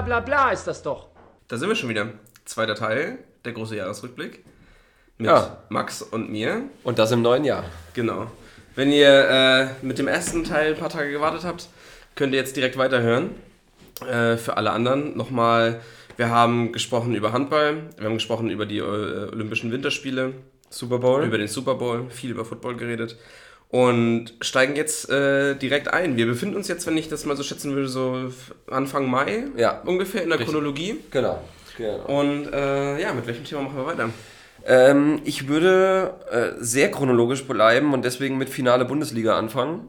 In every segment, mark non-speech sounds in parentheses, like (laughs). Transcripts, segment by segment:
bla bla bla ist das doch. Da sind wir schon wieder. Zweiter Teil, der große Jahresrückblick. Mit Ja. Max und mir. Und das im neuen Jahr. Genau. Wenn ihr äh, mit dem ersten Teil ein paar Tage gewartet habt, könnt ihr jetzt direkt weiterhören. Äh, für alle anderen nochmal, wir haben gesprochen über Handball, wir haben gesprochen über die äh, Olympischen Winterspiele, Super Bowl. über den Super Bowl, viel über Football geredet und steigen jetzt äh, direkt ein. Wir befinden uns jetzt, wenn ich das mal so schätzen würde, so Anfang Mai Ja. ungefähr in der Richtig. Chronologie. genau. genau. Und äh, ja, mit welchem Thema machen wir weiter? Ähm, ich würde äh, sehr chronologisch bleiben und deswegen mit Finale Bundesliga anfangen,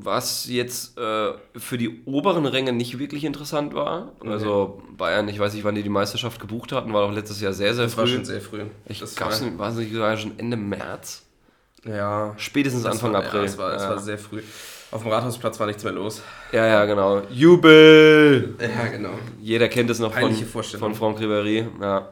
was jetzt äh, für die oberen Ränge nicht wirklich interessant war. Also Bayern, ich weiß nicht, wann die die Meisterschaft gebucht hatten, war doch letztes Jahr sehr, sehr Das früh. war schon sehr früh. ich das gab's war, nicht, war es nicht sogar schon Ende März? Ja, Spätestens das Anfang war, April. Ja, es war, es ja. war sehr früh. Auf dem Rathausplatz war nichts mehr los. ja, ja, genau. Jubel! Ja, genau. Jeder kennt es noch von, Peinliche Vorstellung. von Franck Ribéry. Ja.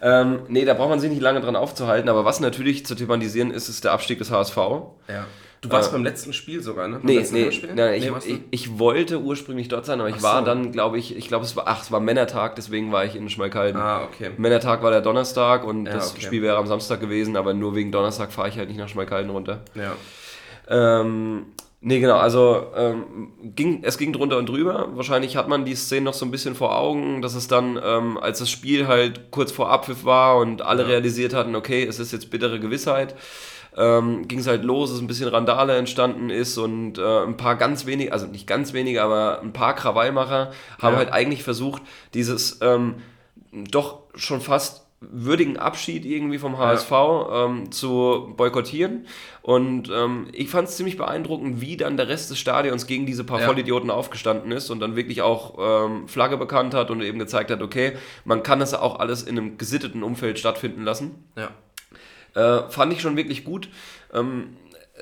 Ähm, nee, da braucht man sich nicht lange dran aufzuhalten, aber was natürlich zu thematisieren ist, ist der Abstieg des HSV. Ja. Du warst Äh, beim letzten Spiel sogar, ne? Beim Nee, nee, nein, ich, warst du? ich, ich wollte ursprünglich dort sein, aber ich Ach war so. dann, glaube ich, ich glaube es war, ach, es war Männertag, deswegen war ich in Schmalkalden. Ah, okay. Männertag war der Donnerstag und Ja, das okay. Spiel wäre am Samstag gewesen, aber nur wegen Donnerstag fahre ich halt nicht nach Schmalkalden runter. Ja. Ähm, nee, genau, also ähm, ging, es ging drunter und drüber. Wahrscheinlich hat man die Szene noch so ein bisschen vor Augen, dass es dann, ähm, als das Spiel halt kurz vor Abpfiff war und alle Ja. realisiert hatten, okay, es ist jetzt bittere Gewissheit, ähm, ging es halt los, dass ein bisschen Randale entstanden ist und äh, ein paar ganz wenige, also nicht ganz wenige, aber ein paar Krawallmacher haben Ja. halt eigentlich versucht, dieses ähm, doch schon fast würdigen Abschied irgendwie vom HSV ähm, zu boykottieren. Und ähm, ich fand es ziemlich beeindruckend, wie dann der Rest des Stadions gegen diese paar Ja. Vollidioten aufgestanden ist und dann wirklich auch ähm, Flagge bekannt hat und eben gezeigt hat, okay, man kann das auch alles in einem gesitteten Umfeld stattfinden lassen. Ja. Äh, fand ich schon wirklich gut. Ähm,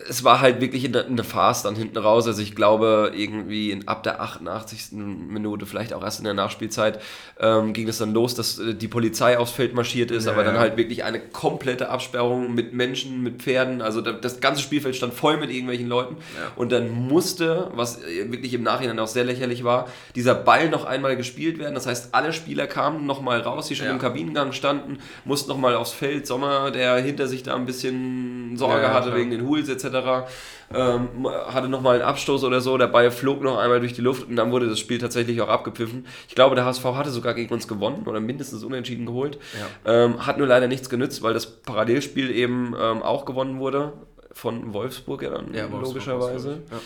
es war halt wirklich in der, in der Farce dann hinten raus. Also ich glaube, irgendwie in, ab der 88. Minute, vielleicht auch erst in der Nachspielzeit, ähm, ging es dann los, dass äh, die Polizei aufs Feld marschiert ist, Ja, aber dann ja. halt wirklich eine komplette Absperrung mit Menschen, mit Pferden. Also da, das ganze Spielfeld stand voll mit irgendwelchen Leuten. Ja. Und dann musste, was äh, wirklich im Nachhinein auch sehr lächerlich war, dieser Ball noch einmal gespielt werden. Das heißt, alle Spieler kamen nochmal raus, die schon im Kabinengang standen, mussten nochmal aufs Feld. Sommer, der hinter sich da ein bisschen Sorge hatte wegen den Hools etc., ähm, hatte nochmal einen Abstoß oder so. Der Ball flog noch einmal durch die Luft und dann wurde das Spiel tatsächlich auch abgepfiffen. Ich glaube, der HSV hatte sogar gegen uns gewonnen oder mindestens unentschieden geholt. Ähm, hat nur leider nichts genützt, weil das Parallelspiel eben ähm, auch gewonnen wurde. Von Wolfsburg ja dann Ja, logischerweise Wolfsburg,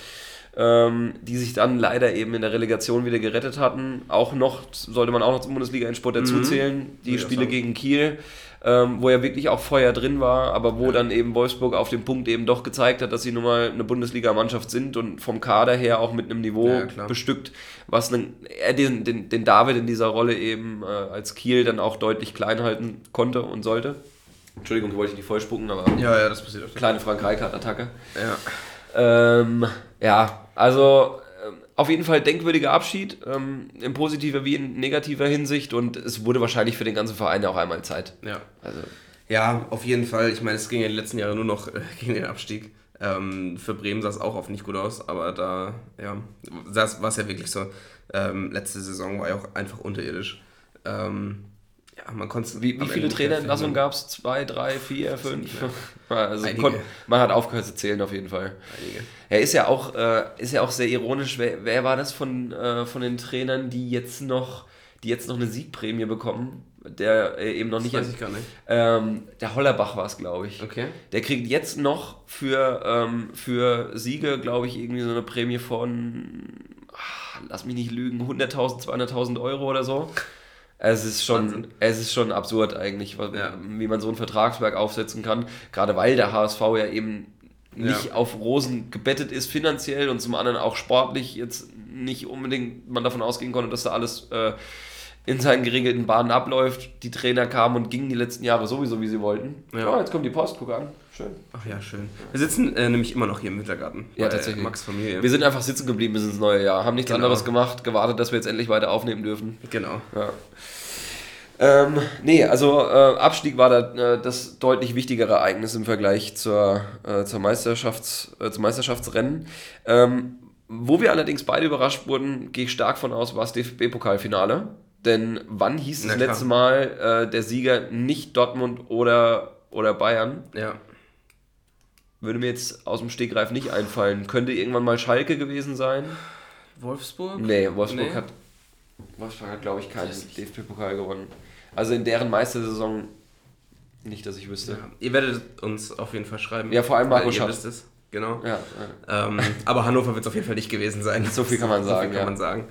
Ja. ähm, die sich dann leider eben in der Relegation wieder gerettet hatten. Auch noch, sollte man auch noch zum Bundesliga-Endsport dazu zählen, die Spiele gegen Kiel, ähm, wo ja wirklich auch Feuer drin war, aber wo dann eben Wolfsburg auf dem Punkt eben doch gezeigt hat, dass sie nun mal eine Bundesliga-Mannschaft sind und vom Kader her auch mit einem Niveau Ja, bestückt, was einen, er den, den, den David in dieser Rolle eben äh, als Kiel dann auch deutlich klein halten konnte und sollte. Entschuldigung, ich wollte ich nicht voll spucken, aber ja, ja, das passiert öfter. kleine Frank Rijkaard-Attacke. Ja. Ähm, ja, also auf jeden Fall denkwürdiger Abschied, ähm, in positiver wie in negativer Hinsicht und es wurde wahrscheinlich für den ganzen Verein ja auch einmal Zeit. ja. Also, Ja, auf jeden Fall. Ich meine, es ging ja die letzten Jahre nur noch äh, (laughs) gegen den Abstieg. Ähm, für Bremen sah es auch oft nicht gut aus, aber da, ja, war es ja wirklich so. Ähm, letzte Saison war ja auch einfach unterirdisch. Ähm, ja, man konnte wie, wie viele Trainerentlassungen gab es? Zwei, drei, vier, fünf? (laughs) Also Einige. kon, man hat aufgehört zu zählen auf jeden Fall. Einige. Er ist ja auch, äh, ist ja auch sehr ironisch. Wer, wer war das von, äh, von den Trainern, die jetzt noch, die jetzt noch eine Siegprämie bekommen? Der äh, eben noch nicht. weiß ich gar nicht. Ähm, der Hollerbach war es, glaube ich. Okay. Der kriegt jetzt noch für, ähm, für Siege, glaube ich, irgendwie so eine Prämie von, ah, lass mich nicht lügen, 100.000, 200.000 Euro oder so. Es ist schon, Wahnsinn. es ist schon absurd eigentlich, was- Ja. wie man so ein Vertragswerk aufsetzen kann. Gerade weil der HSV ja eben nicht Ja. auf Rosen gebettet ist finanziell und zum anderen auch sportlich jetzt nicht unbedingt man davon ausgehen konnte, dass da alles äh, in seinen geregelten Bahnen abläuft. Die Trainer kamen und gingen die letzten Jahre sowieso, wie sie wollten. Ja. Oh, jetzt kommt die Post, guck an. Schön. Ach ja, schön. Wir sitzen äh, nämlich immer noch hier im Wintergarten. Ja, bei tatsächlich. Max Familie. Wir sind einfach sitzen geblieben bis ins neue Jahr, haben nichts Genau. anderes gemacht, gewartet, dass wir jetzt endlich weiter aufnehmen dürfen. genau. Ja. Ähm, nee, also äh, Abstieg war da, äh, das deutlich wichtigere Ereignis im Vergleich zur, äh, zur Meisterschafts, äh, zum Meisterschaftsrennen. Ähm, Wo wir allerdings beide überrascht wurden, gehe ich stark von aus, war das DFB-Pokalfinale. Denn wann hieß das letzte Mal äh, der Sieger nicht Dortmund oder, oder Bayern? Ja. Würde mir jetzt aus dem Stegreif nicht einfallen. Könnte irgendwann mal Schalke gewesen sein? Wolfsburg? Nee, Wolfsburg nee. hat, Wolfsburg hat glaube ich, keinen DFB-Pokal gewonnen. Also in deren Meistersaison nicht, dass ich wüsste. Ja, ihr werdet uns auf jeden Fall schreiben. Ja, vor allem Marco Schatz. es. Genau. Ja, ja. Ähm, aber Hannover wird es auf jeden Fall nicht gewesen sein. So viel kann man sagen. So kann man sagen.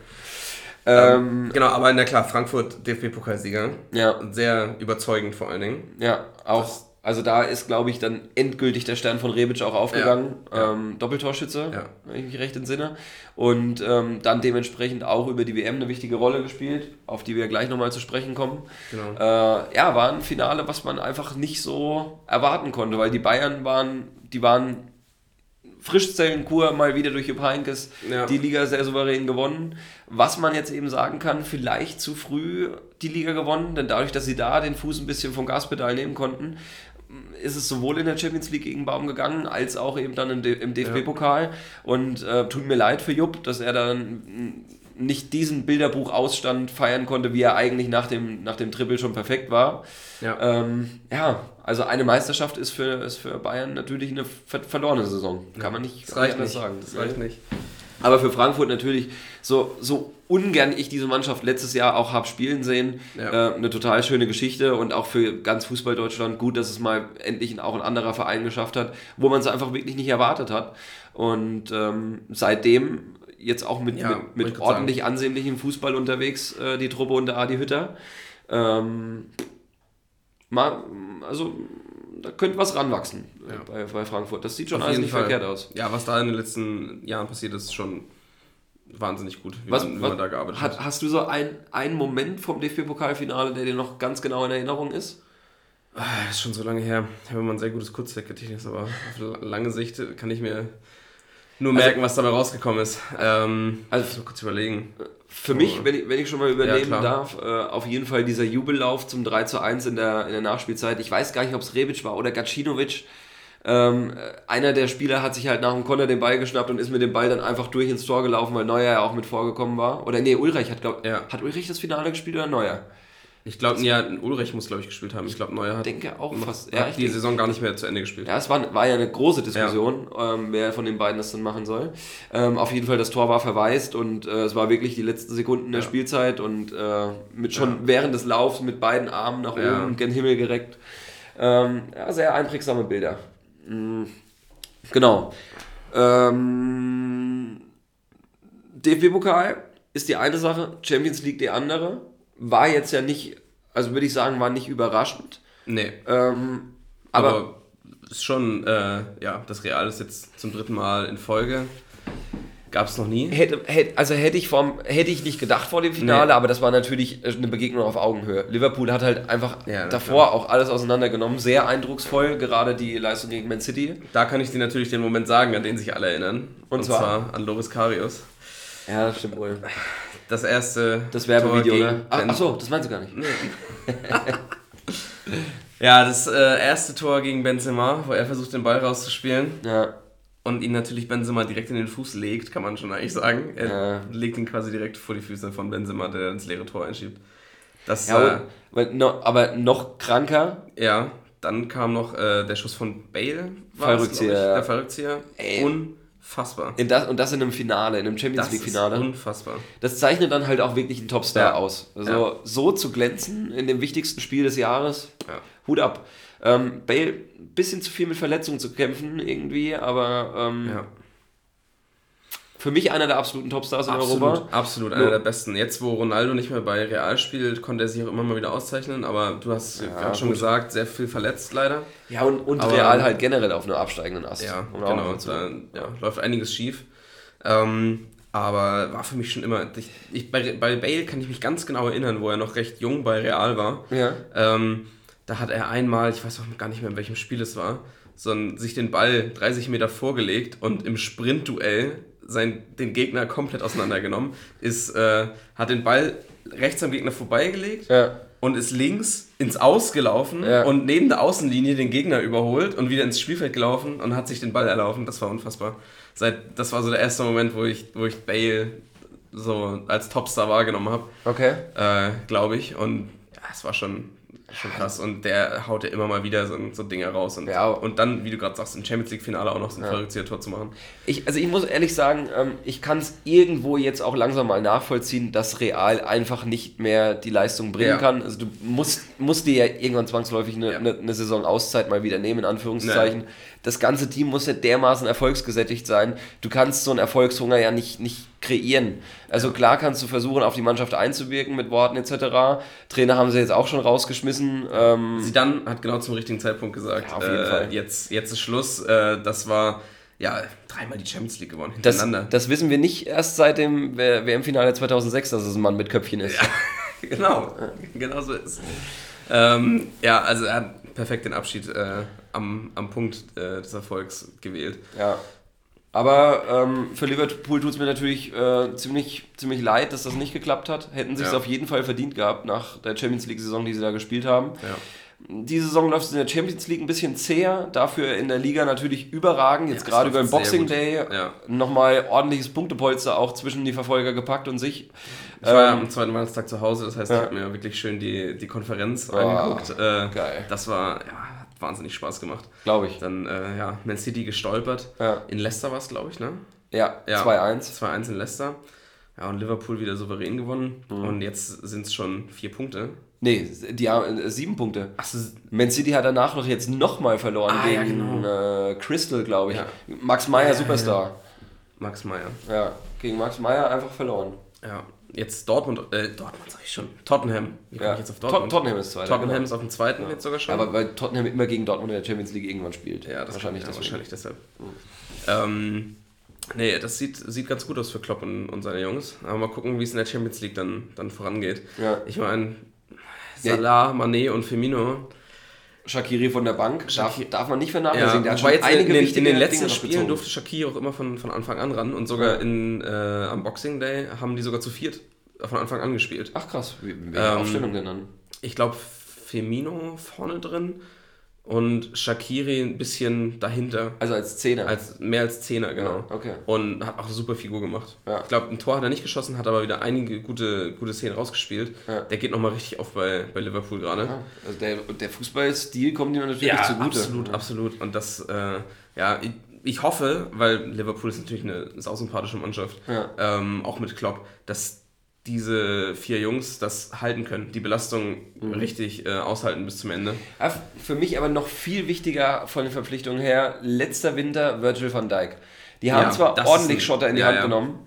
Ähm, genau, aber na klar, Frankfurt DFB-Pokalsieger. Ja. Sehr überzeugend vor allen Dingen. Ja, auch. Das, also da ist, glaube ich, dann endgültig der Stern von Rebic auch aufgegangen. Ja, Ähm, Doppeltorschütze, ja. wenn ich mich recht entsinne. Und ähm, dann dementsprechend auch über die WM eine wichtige Rolle gespielt, auf die wir gleich nochmal zu sprechen kommen. Genau. Äh, ja, war ein Finale, was man einfach nicht so erwarten konnte, weil die Bayern waren, die waren Frischzellenkur mal wieder durch Jupp Heynckes ja. die Liga sehr souverän gewonnen. Was man jetzt eben sagen kann, vielleicht zu früh die Liga gewonnen, denn dadurch, dass sie da den Fuß ein bisschen vom Gaspedal nehmen konnten, ist es sowohl in der Champions League gegen Baum gegangen, als auch eben dann im DFB-Pokal. Und äh, tut mir leid für Jupp, dass er dann nicht diesen Bilderbuch-Ausstand feiern konnte, wie er eigentlich nach dem, nach dem Triple schon perfekt war. Ja, ähm, ja also eine Meisterschaft ist für, ist für Bayern natürlich eine ver verlorene Saison. Kann man nicht, das reicht nicht sagen. Das reicht nicht. Aber für Frankfurt natürlich, so, so ungern ich diese Mannschaft letztes Jahr auch habe spielen sehen, ja. äh, eine total schöne Geschichte und auch für ganz Fußball Deutschland gut, dass es mal endlich auch ein anderer Verein geschafft hat, wo man es einfach wirklich nicht erwartet hat. Und ähm, seitdem jetzt auch mit, ja, mit, mit ordentlich sagen. ansehnlichem Fußball unterwegs, äh, die Truppe unter Adi Hütter. Ähm, mal, also da könnte was ranwachsen ja. bei, bei Frankfurt. Das sieht schon Auf alles nicht Fall. verkehrt aus. Ja, was da in den letzten Jahren passiert ist, schon wahnsinnig gut, wie, was, man, wie was, man, da gearbeitet hat. Hast du so ein, einen Moment vom DFB-Pokalfinale, der dir noch ganz genau in Erinnerung ist? Das ah, ist schon so lange her. Ich habe immer ein sehr gutes Kurzzeitgedächtnis, aber auf lange Sicht kann ich mir nur also merken, also, was dabei rausgekommen ist. Ähm, also kurz überlegen. Für mich, wenn ich, wenn ich schon mal übernehmen ja, darf, äh, auf jeden Fall dieser Jubellauf zum 3 zu 1 in der, in der Nachspielzeit. Ich weiß gar nicht, ob es Rebic war oder Gacinovic. Ähm, einer der Spieler hat sich halt nach dem Konter den Ball geschnappt und ist mit dem Ball dann einfach durch ins Tor gelaufen, weil Neuer ja auch mit vorgekommen war. Oder nee, Ulreich hat, glaub, ja. hat Ulrich das Finale gespielt oder Neuer? Ich glaube, ja, Ulrich muss, glaube ich, gespielt haben. Ich glaube, Neuer hat, denke auch fast, ja, die Saison gar nicht mehr zu Ende gespielt. Ja, es war, war ja eine große Diskussion, ja. ähm, wer von den beiden das dann machen soll. Ähm, auf jeden Fall, das Tor war verwaist und äh, es war wirklich die letzten Sekunden der ja. Spielzeit und äh, mit schon während des Laufs mit beiden Armen nach oben gen Himmel gereckt. Ähm, ja, sehr einprägsame Bilder. Mhm. Genau. Ähm, DFB-Pokal ist die eine Sache, Champions League die andere war jetzt ja nicht, also würde ich sagen, war nicht überraschend. Nee. Ähm, aber, aber ist schon, äh, ja, das Real ist jetzt zum dritten Mal in Folge. Gab es noch nie. Hätte, hätte, also hätte ich, vom, hätte ich nicht gedacht vor dem Finale, nee. aber das war natürlich eine Begegnung auf Augenhöhe. Liverpool hat halt einfach ja, davor klar. auch alles auseinandergenommen. Sehr eindrucksvoll, gerade die Leistung gegen Man City. Da kann ich dir natürlich den Moment sagen, an den sich alle erinnern. Und, Und zwar? zwar an Loris Karius. Ja, das stimmt wohl. Das erste. Das Werbevideo, ne? Ach, ach, so, das meinst du gar nicht. (laughs) Ja, das äh, erste Tor gegen Benzema, wo er versucht, den Ball rauszuspielen. Ja. Und ihn natürlich Benzema direkt in den Fuß legt, kann man schon eigentlich sagen. Er ja. legt ihn quasi direkt vor die Füße von Benzema, der ins leere Tor einschiebt. Das, ja, äh, no, aber noch kranker. Ja, dann kam noch äh, der Schuss von Bale. Fallrückzieher. Der Fallrückzieher. Und Unfassbar. In das, und das in einem Finale, in einem Champions League-Finale. Unfassbar. Das zeichnet dann halt auch wirklich einen Topstar ja. aus. Also ja. so zu glänzen in dem wichtigsten Spiel des Jahres, ja. Hut ab. Ähm, Bale, ein bisschen zu viel mit Verletzungen zu kämpfen irgendwie, aber ähm. Für mich einer der absoluten Topstars in absolut, Europa. Absolut, einer der besten. Jetzt, wo Ronaldo nicht mehr bei Real spielt, konnte er sich auch immer mal wieder auszeichnen, aber du hast ja, gerade schon gesagt, sehr viel verletzt leider. Ja, und, und aber, Real halt generell auf einer absteigenden Ast. Ja, genau, da ja, läuft einiges schief. Ähm, aber war für mich schon immer. Ich, ich, bei, bei Bale kann ich mich ganz genau erinnern, wo er noch recht jung bei Real war. Ja. Ähm, da hat er einmal, ich weiß auch gar nicht mehr, in welchem Spiel es war, sondern sich den Ball 30 Meter vorgelegt und im Sprintduell sein, den Gegner komplett auseinandergenommen, ist, äh, hat den Ball rechts am Gegner vorbeigelegt, ja. und ist links ins Ausgelaufen Ja. und neben der Außenlinie den Gegner überholt und wieder ins Spielfeld gelaufen und hat sich den Ball erlaufen. Das war unfassbar. Seit, das war so der erste Moment, wo ich, wo ich Bale so als Topstar wahrgenommen habe, Okay. äh, glaube ich. Und ja, es war schon, schon krass. Und der haut ja immer mal wieder so, so Dinge raus. Und, Ja. und dann, wie du gerade sagst, im Champions League-Finale auch noch so ein verrücktes Tor zu machen. Ich, also ich muss ehrlich sagen, ähm, ich kann es irgendwo jetzt auch langsam mal nachvollziehen, dass Real einfach nicht mehr die Leistung bringen Ja. kann. Also du musst, musst dir ja irgendwann zwangsläufig eine, Ja. eine, eine Saison Auszeit mal wieder nehmen, in Anführungszeichen. Das ganze Team muss ja dermaßen erfolgsgesättigt sein. Du kannst so einen Erfolgshunger ja nicht, nicht kreieren. Also klar kannst du versuchen, auf die Mannschaft einzuwirken mit Worten etc. Trainer haben sie jetzt auch schon rausgeschmissen. Ähm, Zidane hat genau zum richtigen Zeitpunkt gesagt, Ja, auf jeden äh, Fall. Jetzt, jetzt ist Schluss. Äh, das war ja dreimal die Champions League gewonnen das, hintereinander. das wissen wir nicht erst seit dem WM-Finale 2006, dass es ein Mann mit Köpfchen ist. (laughs) genau, genau so ist es. Ähm, ja, also er hat perfekt den Abschied äh, am, am Punkt äh, des Erfolgs gewählt. Ja. Aber ähm, für Liverpool tut es mir natürlich äh, ziemlich, ziemlich leid, dass das nicht geklappt hat. Hätten sich Ja. auf jeden Fall verdient gehabt nach der Champions League-Saison, die sie da gespielt haben. Ja. Die Saison läuft in der Champions League ein bisschen zäher, dafür in der Liga natürlich überragend. Jetzt Ja, es gerade über den Boxing. Day Ja. nochmal ordentliches Punktepolster auch zwischen die Verfolger gepackt und sich. Ich war ja Ähm, am zweiten Weihnachtstag zu Hause, das heißt, Ja. ich habe mir wirklich schön die, die Konferenz Oh, angeguckt. Äh, geil. Das war, ja, wahnsinnig Spaß gemacht. Glaube ich. Dann, äh, ja, Man City gestolpert. Ja, In Leicester war es, glaube ich, ne? ja, Ja. 2-1. 2-1 in Leicester. Ja, und Liverpool wieder souverän gewonnen. Mhm. Und jetzt sind es schon vier Punkte. Nee, die haben äh, sieben Punkte. Achso, Man City hat danach noch jetzt nochmal verloren Ah, ja, gegen genau. äh, Crystal, glaube ich. Ja. Max Meyer, Ja, Superstar. Max Meyer. Ja. gegen Max Meyer einfach verloren. Ja, jetzt Dortmund, äh, Dortmund sag ich schon. Tottenham. Wie Ja. ich jetzt auf Tot Dortmund? Tottenham ist zweiter. Tottenham genau. ist auf dem zweiten jetzt sogar schon. Aber weil Tottenham immer gegen Dortmund in der Champions League irgendwann spielt. ja, das wahrscheinlich wahrscheinlich, ja, wahrscheinlich deshalb. Ähm, nee, das sieht, sieht ganz gut aus für Klopp und, und seine Jungs. Aber mal gucken, wie es in der Champions League dann, dann vorangeht. Ja. Ich meine, Ja. Salah, Mané und Firmino. Shakiri von der Bank darf, darf man nicht Ja, vernachlässigen. der hat schon jetzt in, einige in wichtige den letzten Spielen durfte Shakiri auch immer von, von Anfang an ran. Und sogar Ja. in, äh, am Boxing Day haben die sogar zu viert von Anfang an gespielt. Ach krass, wie- welche Ähm, Aufstellung denn dann? Ich glaube, Firmino vorne drin und Shakiri ein bisschen dahinter. Also als Zehner. Als, mehr als Zehner, genau. Ja, okay. Und hat auch eine super Figur gemacht. Ja. Ich glaube, ein Tor hat er nicht geschossen, hat aber wieder einige gute, gute Szenen rausgespielt. Ja. Der geht nochmal richtig auf bei, bei Liverpool gerade. Also der, der Fußballstil kommt ihm natürlich Ja, zugute. absolut, absolut. Und das, äh, ja, ich, ich hoffe, weil Liverpool ist natürlich eine sausympathische Mannschaft, ähm, auch mit Klopp, dass diese vier Jungs das halten können, die Belastung Mhm. richtig äh, aushalten bis zum Ende. F- für mich aber noch viel wichtiger von den Verpflichtungen her, letzter Winter Virgil van Dijk. Die haben Ja, zwar ordentlich ein- Schotter in die ja, Hand ja. genommen,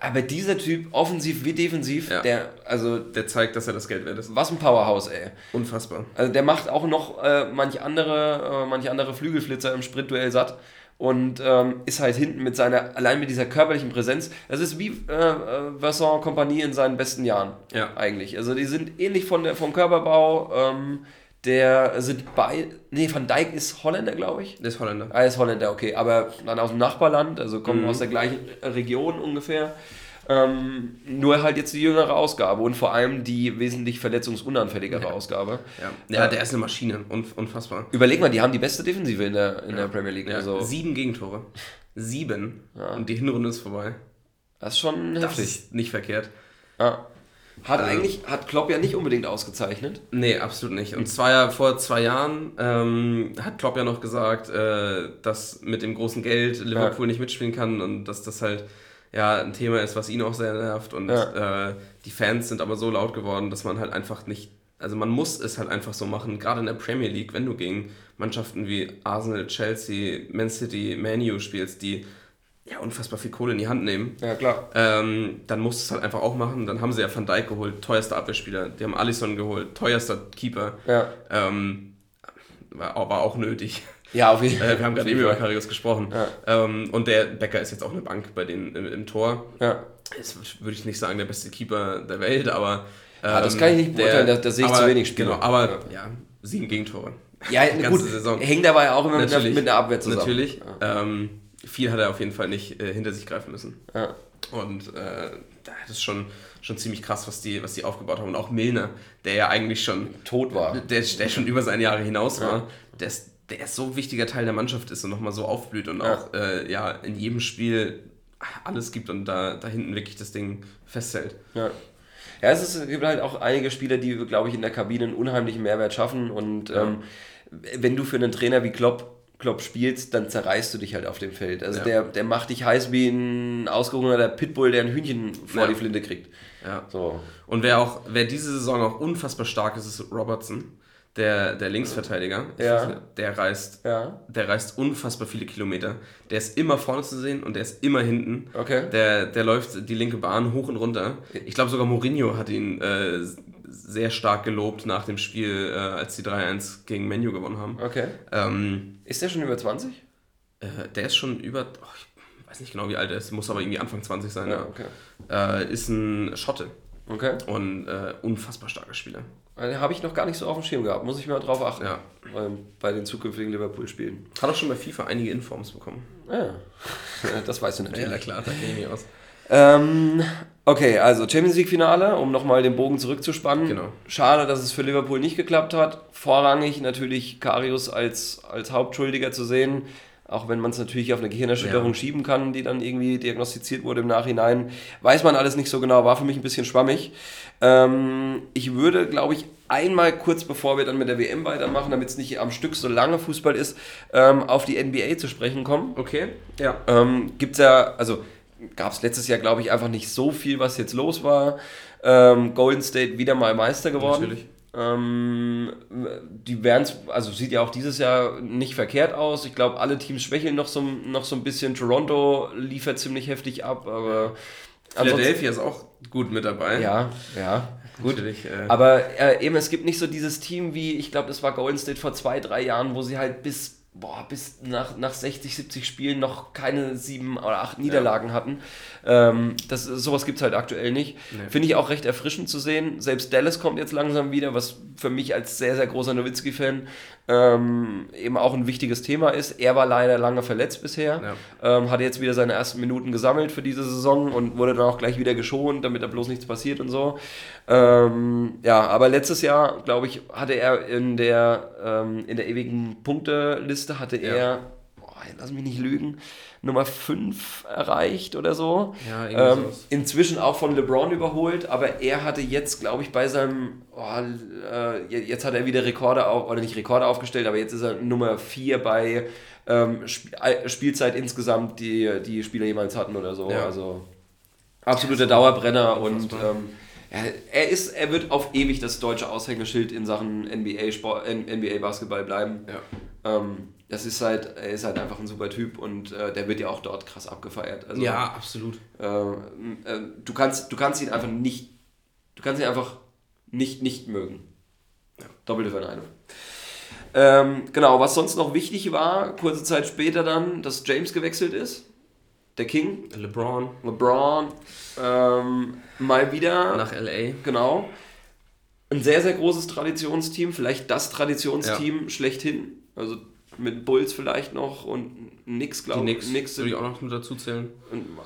aber dieser Typ, offensiv wie defensiv, der, also, der zeigt, dass er das Geld wert ist. was ein Powerhouse, ey. Unfassbar. Also der macht auch noch äh, manch andere, äh, manche andere Flügelflitzer im Sprintduell satt und ähm, ist halt hinten mit seiner, allein mit dieser körperlichen Präsenz, das ist wie äh, äh, Vincent Compagnie in seinen besten Jahren Ja. eigentlich. Also die sind ähnlich von der, vom Körperbau, ähm, der sind bei, nee, Van Dijk ist Holländer, glaube ich. Der ist Holländer. Ah, er ist Holländer, okay, aber dann aus dem Nachbarland, also kommen Mhm. aus der gleichen Region ungefähr. Ähm, nur halt jetzt die jüngere Ausgabe und vor allem die wesentlich verletzungsunanfälligere Ausgabe. Ja, ja der ist eine Maschine. Unf unfassbar. Überleg mal, die haben die beste Defensive in der, in der Premier League. Ja, Also, Sieben Gegentore. Sieben. Ja. Und die Hinrunde ist vorbei. das ist schon Das heftig. ist nicht verkehrt. Ja. Hat Also- eigentlich, hat Klopp ja nicht unbedingt ausgezeichnet. Nee, absolut nicht. Und zwar ja vor zwei Jahren ähm, hat Klopp ja noch gesagt, äh, dass mit dem großen Geld Liverpool nicht mitspielen kann und dass das halt ja ein Thema ist, was ihn auch sehr nervt. Und äh, die Fans sind aber so laut geworden, dass man halt einfach nicht, also man muss es halt einfach so machen, gerade in der Premier League, wenn du gegen Mannschaften wie Arsenal, Chelsea, Man City, Man U spielst, die ja unfassbar viel Kohle in die Hand nehmen. Ja, klar. Ähm, dann musst du es halt einfach auch machen. Dann haben sie ja Van Dijk geholt, teuerster Abwehrspieler. Die haben Alisson geholt, teuerster Keeper. Ja, Ähm, war, war auch nötig. Ja auf jeden Äh, wir haben gerade eben über Fall. Karius gesprochen. Ja. Ähm, und der Becker ist jetzt auch eine Bank bei denen im, im Tor. Ja. Ist, würde ich nicht sagen, der beste Keeper der Welt, aber. Ähm, Ah, das kann ich nicht beurteilen, da- da sehe ich aber, zu wenig Spiele. Genau, aber ja, sieben Gegentore. Ja, gut, Saison. hängt aber ja auch immer mit einer, mit einer Abwehr zusammen. Natürlich. Ja. Ähm, viel hat er auf jeden Fall nicht äh, hinter sich greifen müssen. Ja. Und äh, das ist schon, schon ziemlich krass, was die, was die aufgebaut haben. Und auch Milner, der ja eigentlich schon tot war. Der, der schon über seine Jahre hinaus war, ja. der, ist, der ist so ein wichtiger Teil der Mannschaft ist und nochmal so aufblüht und ja. auch äh, ja, in jedem Spiel alles gibt und da, da hinten wirklich das Ding festhält. Ja. Ja, es, ist, es gibt halt auch einige Spieler, die, glaube ich, in der Kabine einen unheimlichen Mehrwert schaffen. Und ja. ähm, wenn du für einen Trainer wie Klopp Klopp spielst, dann zerreißt du dich halt auf dem Feld. Also ja. der, der macht dich heiß wie ein ausgehungerter Pitbull, der ein Hühnchen vor ja. die Flinte kriegt. Ja. So. Und wer auch, wer diese Saison auch unfassbar stark ist, ist Robertson, der, der Linksverteidiger. Ja. Nicht, der reist, ja. der reist unfassbar viele Kilometer. Der ist immer vorne zu sehen und der ist immer hinten. Okay. Der, der läuft die linke Bahn hoch und runter. Ich glaube sogar Mourinho hat ihn äh, sehr stark gelobt nach dem Spiel, äh, als die 3-1 gegen Menu gewonnen haben. Okay. Ähm, ist der schon über 20? Äh, der ist schon über, oh, ich weiß nicht genau wie alt er ist, muss aber irgendwie Anfang 20 sein. Ja. Okay. Äh, ist ein Schotte. Okay. Und äh, unfassbar starker Spieler. Den habe ich noch gar nicht so auf dem Schirm gehabt, muss ich mal drauf achten. Ja. Bei den zukünftigen Liverpool-Spielen. Hat auch schon bei FIFA einige Informs bekommen. Ja, (laughs) das weißt du natürlich. ja, klar, da gehe ich aus. Ähm, okay, also Champions League Finale, um nochmal den Bogen zurückzuspannen. Genau. Schade, dass es für Liverpool nicht geklappt hat. Vorrangig natürlich Karius als, als Hauptschuldiger zu sehen, auch wenn man es natürlich auf eine Gehirnerschütterung ja. schieben kann, die dann irgendwie diagnostiziert wurde im Nachhinein. Weiß man alles nicht so genau, war für mich ein bisschen schwammig. Ähm, ich würde, glaube ich, einmal kurz bevor wir dann mit der WM weitermachen, damit es nicht am Stück so lange Fußball ist, ähm, auf die NBA zu sprechen kommen. Okay, ja. Ähm, Gibt es ja, also gab es letztes Jahr, glaube ich, einfach nicht so viel, was jetzt los war. Ähm, Golden State wieder mal Meister geworden. Natürlich. Ähm, die werden also sieht ja auch dieses Jahr nicht verkehrt aus. Ich glaube, alle Teams schwächeln noch so, noch so ein bisschen. Toronto liefert ziemlich heftig ab, aber. Philadelphia ist auch gut mit dabei. Ja, ja. Gut, äh aber äh, eben, es gibt nicht so dieses Team wie, ich glaube, das war Golden State vor zwei, drei Jahren, wo sie halt bis boah, bis nach, nach 60, 70 Spielen noch keine sieben oder acht Niederlagen ja. hatten. Ähm, das, sowas gibt es halt aktuell nicht. Nee. Finde ich auch recht erfrischend zu sehen. Selbst Dallas kommt jetzt langsam wieder, was für mich als sehr, sehr großer Nowitzki-Fan ähm, eben auch ein wichtiges Thema ist. Er war leider lange verletzt bisher, ja. ähm, hatte jetzt wieder seine ersten Minuten gesammelt für diese Saison und wurde dann auch gleich wieder geschont, damit da bloß nichts passiert und so. Ähm, ja, aber letztes Jahr, glaube ich, hatte er in der, ähm, in der ewigen Punkteliste, hatte ja. er, boah, lass mich nicht lügen, Nummer 5 erreicht oder so. Ja, ähm, inzwischen auch von LeBron überholt, aber er hatte jetzt, glaube ich, bei seinem, oh, äh, jetzt hat er wieder Rekorde auf, oder nicht Rekorde aufgestellt, aber jetzt ist er Nummer 4 bei ähm, äh, Spielzeit insgesamt, die die Spieler jemals hatten oder so. Ja. Also absoluter Dauerbrenner und ähm, er, ist, er wird auf ewig das deutsche Aushängeschild in Sachen NBA, Sport, NBA Basketball bleiben. Ja. Ähm, das ist halt, er ist halt einfach ein super Typ und äh, der wird ja auch dort krass abgefeiert. Also, ja, absolut. Äh, äh, du, kannst, du kannst ihn einfach nicht, du kannst ihn einfach nicht nicht mögen. Ja. Doppelte Verneinung. Ähm, genau, was sonst noch wichtig war, kurze Zeit später dann, dass James gewechselt ist. Der King. LeBron. LeBron. Ähm, mal wieder. Nach LA. Genau. Ein sehr, sehr großes Traditionsteam, vielleicht das Traditionsteam ja. schlechthin. Also mit Bulls vielleicht noch und nix, glaube ich. Die Nix würde ich auch noch mit dazu zählen.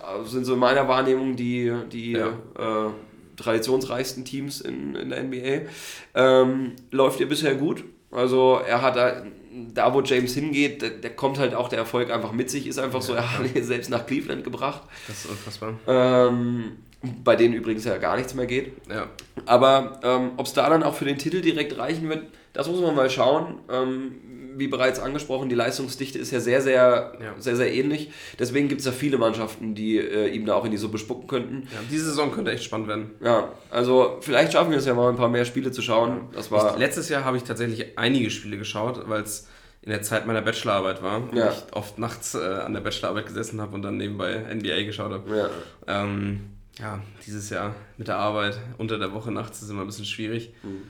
Also sind so in meiner Wahrnehmung die, die ja. äh, traditionsreichsten Teams in, in der NBA. Ähm, läuft ihr bisher gut. Also er hat da, da wo James hingeht, der, der, kommt halt auch der Erfolg einfach mit sich, ist einfach ja, so, er hat ihn selbst nach Cleveland gebracht. Das ist unfassbar. Ähm, bei denen übrigens ja gar nichts mehr geht. Ja. Aber ähm, ob es da dann auch für den Titel direkt reichen wird, das muss man mal schauen. Ähm, wie bereits angesprochen, die Leistungsdichte ist ja sehr, sehr, ja. sehr, sehr ähnlich. Deswegen gibt es ja viele Mannschaften, die äh, ihm da auch in die Suppe spucken könnten. Ja, diese Saison könnte echt spannend werden. Ja, also vielleicht schaffen wir es ja mal ein paar mehr Spiele zu schauen. Das war ich, letztes Jahr habe ich tatsächlich einige Spiele geschaut, weil es in der Zeit meiner Bachelorarbeit war und ja. ich oft nachts äh, an der Bachelorarbeit gesessen habe und dann nebenbei NBA geschaut habe. Ja. Ähm, ja, dieses Jahr mit der Arbeit unter der Woche nachts ist immer ein bisschen schwierig. Mhm.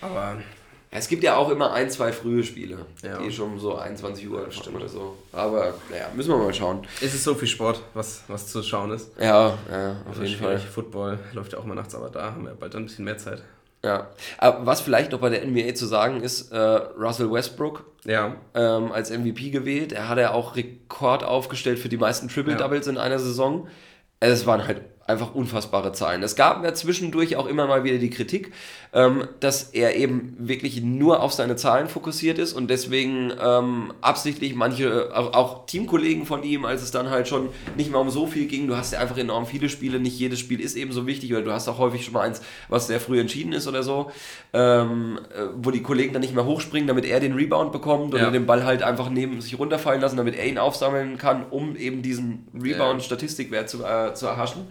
Aber es gibt ja auch immer ein, zwei frühe Spiele, ja. die schon so 21 Uhr ja, oder so. Aber naja, müssen wir mal schauen. Es ist so viel Sport, was, was zu schauen ist. Ja, ja auf also jeden Fall. Football läuft ja auch mal nachts, aber da haben wir bald dann ein bisschen mehr Zeit. Ja, aber was vielleicht noch bei der NBA zu sagen ist, äh, Russell Westbrook ja. ähm, als MVP gewählt. Er hat ja auch Rekord aufgestellt für die meisten Triple-Doubles ja. in einer Saison. Es waren halt einfach unfassbare Zahlen. Es gab ja zwischendurch auch immer mal wieder die Kritik, ähm, dass er eben wirklich nur auf seine Zahlen fokussiert ist und deswegen ähm, absichtlich manche, auch, auch, Teamkollegen von ihm, als es dann halt schon nicht mehr um so viel ging, du hast ja einfach enorm viele Spiele, nicht jedes Spiel ist eben so wichtig, oder du hast auch häufig schon mal eins, was sehr früh entschieden ist oder so, ähm, äh, wo die Kollegen dann nicht mehr hochspringen, damit er den Rebound bekommt oder ja. den Ball halt einfach neben sich runterfallen lassen, damit er ihn aufsammeln kann, um eben diesen Rebound-Statistikwert zu, äh, zu erhaschen.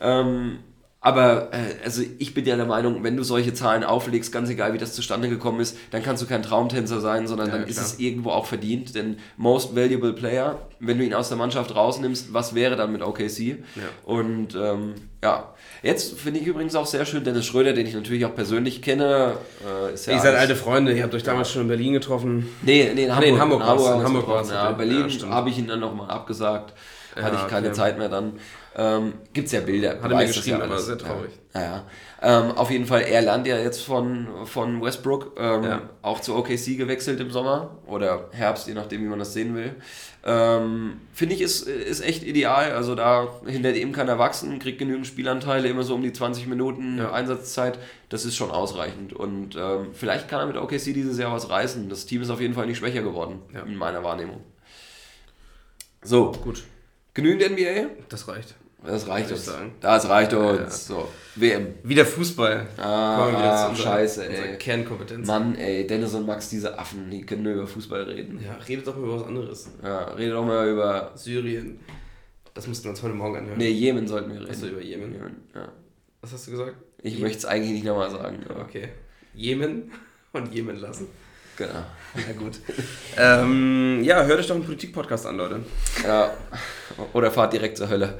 Ähm, aber äh, also ich bin ja der Meinung, wenn du solche Zahlen auflegst, ganz egal wie das zustande gekommen ist, dann kannst du kein Traumtänzer sein, sondern ja, dann klar. ist es irgendwo auch verdient. Denn Most Valuable Player, wenn du ihn aus der Mannschaft rausnimmst, was wäre dann mit OKC? Ja. Und ähm, ja, jetzt finde ich übrigens auch sehr schön Dennis Schröder, den ich natürlich auch persönlich kenne. Äh, ist ja ihr seid alte Freunde, ihr habt euch damals schon in Berlin getroffen. Nee, nee in Hamburg. Nee, in Hamburg, in Hamburg, in Hamburg, Hamburg ja, Berlin ja, habe ich ihn dann nochmal abgesagt. Hatte ich keine okay. Zeit mehr dann. Ähm, Gibt es ja Bilder. Hat er mir geschrieben, ja aber sehr traurig. Ja, ja. Ähm, auf jeden Fall, er lernt ja jetzt von, von Westbrook ähm, ja. auch zu OKC gewechselt im Sommer oder Herbst, je nachdem, wie man das sehen will. Ähm, Finde ich, ist, ist echt ideal. Also da hinter ihm kann er wachsen, kriegt genügend Spielanteile, immer so um die 20 Minuten ja. Einsatzzeit. Das ist schon ausreichend. Und ähm, vielleicht kann er mit OKC dieses Jahr was reißen. Das Team ist auf jeden Fall nicht schwächer geworden, in meiner Wahrnehmung. So, gut. Genügend NBA? Das reicht. Das reicht uns. Sagen. Das reicht uns. Ja. So, WM. Wieder Fußball. Ah, wieder zu scheiße, ey. Kernkompetenz. Mann, ey, Dennis und Max, diese Affen, die können nur über Fußball reden. Ja, redet doch mal über was anderes. Ja, redet doch mal über... Syrien. Das mussten wir uns heute Morgen anhören. Nee, Jemen sollten wir reden. Achso, über Jemen. Jemen. Ja. Was hast du gesagt? Ich möchte es eigentlich nicht nochmal sagen. Okay. Jemen (laughs) und Jemen lassen. Genau. Na gut. ähm, ja, hört euch doch einen Politik-Podcast an, Leute. Ja. Oder fahrt direkt zur Hölle.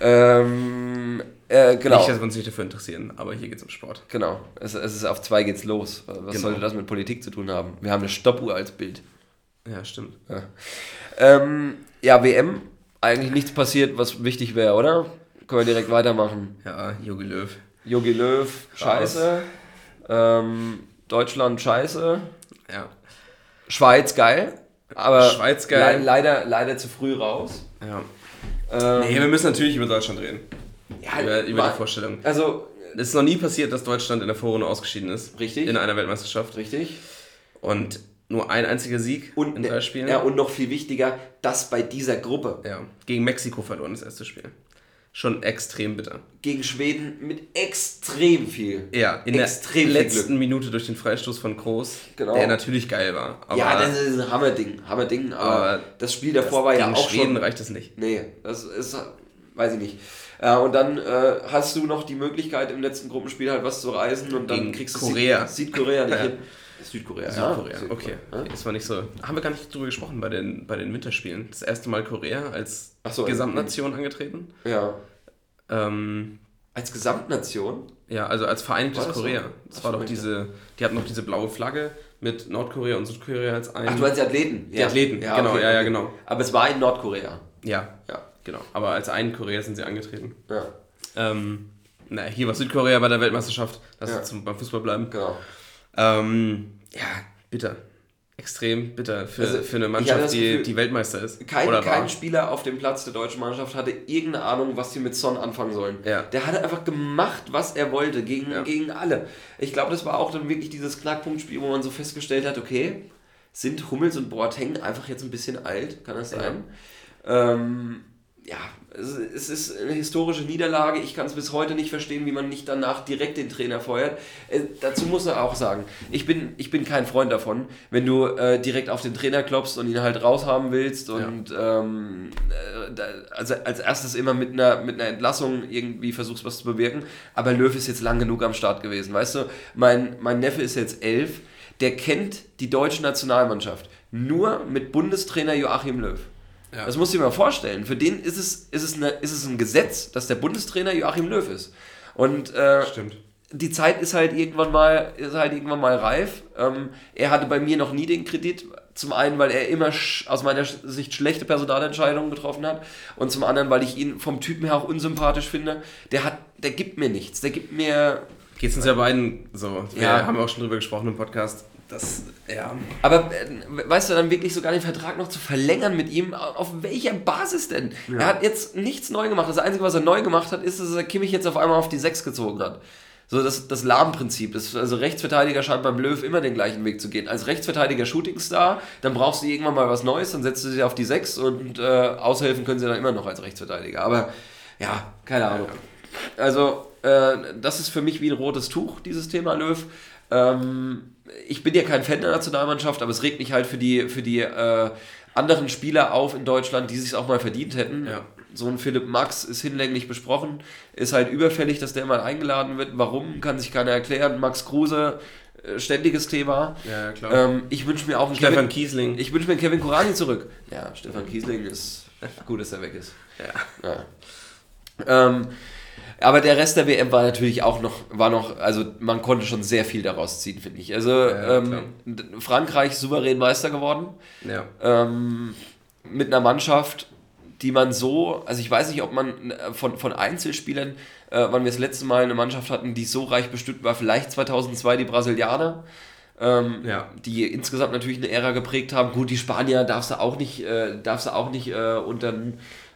ähm, äh, genau. Nicht, dass wir uns nicht dafür interessieren, aber hier geht es um Sport. Genau. Es, es, ist auf zwei geht's los. Was genau. sollte das mit Politik zu tun haben? Wir haben eine Stoppuhr als Bild. Ja, stimmt. Ja, ähm, ja WM. Eigentlich nichts passiert, was wichtig wäre, oder? Können wir direkt weitermachen. Ja, Jogi Löw. Jogi Löw, scheiße. Ähm, Deutschland, scheiße. Ja. Schweiz geil, aber Schweiz geil. Le leider, leider zu früh raus. Ja. Ähm, nee, wir müssen natürlich über Deutschland reden. Ja, über, über die Vorstellung. Also, es ist noch nie passiert, dass Deutschland in der Vorrunde ausgeschieden ist. Richtig. In einer Weltmeisterschaft. Richtig. Und nur ein einziger Sieg und, in drei Spielen. Ja, und noch viel wichtiger, das bei dieser Gruppe. Ja, gegen Mexiko verloren das erste Spiel schon extrem bitter. Gegen Schweden mit extrem viel. Ja, in extrem der letzten Minute durch den Freistoß von Groß, genau. der natürlich geil war. ja, das ist ein Hammerding, Hammerding, aber, aber das Spiel davor war ja auch Schweden schon... reicht das nicht. Nee, das ist, weiß ich nicht. Ja, und dann äh, hast du noch die Möglichkeit im letzten Gruppenspiel halt was zu reisen und dann Gegen kriegst du Korea. Südkorea nicht ja. (laughs) hin. Südkorea. Südkorea, ja. okay. Ja? Das war nicht so. Haben wir gar nicht drüber gesprochen bei den, bei den Winterspielen. Das erste Mal Korea als so, Gesamtnation angetreten. Ja. Ähm, als Gesamtnation? Ja, also als Vereinigtes Korea. Das war doch diese, die hatten noch diese blaue Flagge mit Nordkorea und Südkorea als ein. Ach, du meinst die Athleten? Die ja. Athleten, ja, genau, okay, ja, ja, genau. Aber es war in Nordkorea. Ja, ja, genau. Aber als ein Korea sind sie angetreten. Ja. Ähm, na, hier war Südkorea bei der Weltmeisterschaft. Lass ja. uns beim Fußball bleiben. Genau. Ähm, ja, bitter extrem bitter für, also, für eine Mannschaft, die, Gefühl, die Weltmeister ist. Kein, kein Spieler auf dem Platz der deutschen Mannschaft hatte irgendeine Ahnung, was sie mit Son anfangen sollen. Ja. Der hatte einfach gemacht, was er wollte, gegen, ja. gegen alle. Ich glaube, das war auch dann wirklich dieses Knackpunktspiel, wo man so festgestellt hat, okay, sind Hummels und Boateng einfach jetzt ein bisschen alt, kann das sein? Ja. Ähm, ja, es ist eine historische Niederlage. Ich kann es bis heute nicht verstehen, wie man nicht danach direkt den Trainer feuert. Äh, dazu muss er auch sagen, ich bin, ich bin kein Freund davon, wenn du äh, direkt auf den Trainer klopfst und ihn halt raushaben willst und ja. ähm, äh, also als erstes immer mit einer, mit einer Entlassung irgendwie versuchst, was zu bewirken. Aber Löw ist jetzt lang genug am Start gewesen. Weißt du, mein, mein Neffe ist jetzt elf, der kennt die deutsche Nationalmannschaft nur mit Bundestrainer Joachim Löw. Ja. Das musst du dir mal vorstellen. Für den ist es, ist, es eine, ist es ein Gesetz, dass der Bundestrainer Joachim Löw ist. Und äh, Stimmt. die Zeit ist halt irgendwann mal, ist halt irgendwann mal reif. Ähm, er hatte bei mir noch nie den Kredit. Zum einen, weil er immer aus meiner Sicht schlechte Personalentscheidungen getroffen hat. Und zum anderen, weil ich ihn vom Typen her auch unsympathisch finde. Der hat, der gibt mir nichts. Der gibt mir Geht es uns ja beiden so. Wir ja. haben auch schon drüber gesprochen im Podcast. Das, ja. Aber äh, weißt du, dann wirklich sogar den Vertrag noch zu verlängern mit ihm, auf welcher Basis denn? Ja. Er hat jetzt nichts neu gemacht. Das Einzige, was er neu gemacht hat, ist, dass er Kimmich jetzt auf einmal auf die 6 gezogen hat. So das, das Lahm-Prinzip. Also Rechtsverteidiger scheint beim Löw immer den gleichen Weg zu gehen. Als Rechtsverteidiger Shootingstar, dann brauchst du irgendwann mal was Neues, dann setzt du sie auf die 6 und äh, aushelfen können sie dann immer noch als Rechtsverteidiger. Aber ja, keine Ahnung. Also, äh, das ist für mich wie ein rotes Tuch, dieses Thema Löw. Ähm, ich bin ja kein Fan der Nationalmannschaft, aber es regt mich halt für die, für die äh, anderen Spieler auf in Deutschland, die sich auch mal verdient hätten. Ja. So ein Philipp Max ist hinlänglich besprochen, ist halt überfällig, dass der mal eingeladen wird. Warum, kann sich keiner erklären. Max Kruse, äh, ständiges Thema. Ja, klar. Ähm, ich wünsche mir auch einen Stefan Kevin, Kiesling. Ich wünsche mir einen Kevin Kurani zurück. Ja, Stefan Kiesling ist gut, dass er weg ist. Ja. ja. Ähm, aber der Rest der WM war natürlich auch noch, war noch, also man konnte schon sehr viel daraus ziehen, finde ich. Also ja, ähm, Frankreich souverän Meister geworden. Ja. Ähm, mit einer Mannschaft, die man so, also ich weiß nicht, ob man äh, von, von Einzelspielern, äh, wann wir das letzte Mal eine Mannschaft hatten, die so reich bestückt war, vielleicht 2002 die Brasilianer. Ähm, ja. die insgesamt natürlich eine Ära geprägt haben. Gut, die Spanier darfst du auch nicht, äh, darfst du auch nicht äh, unter,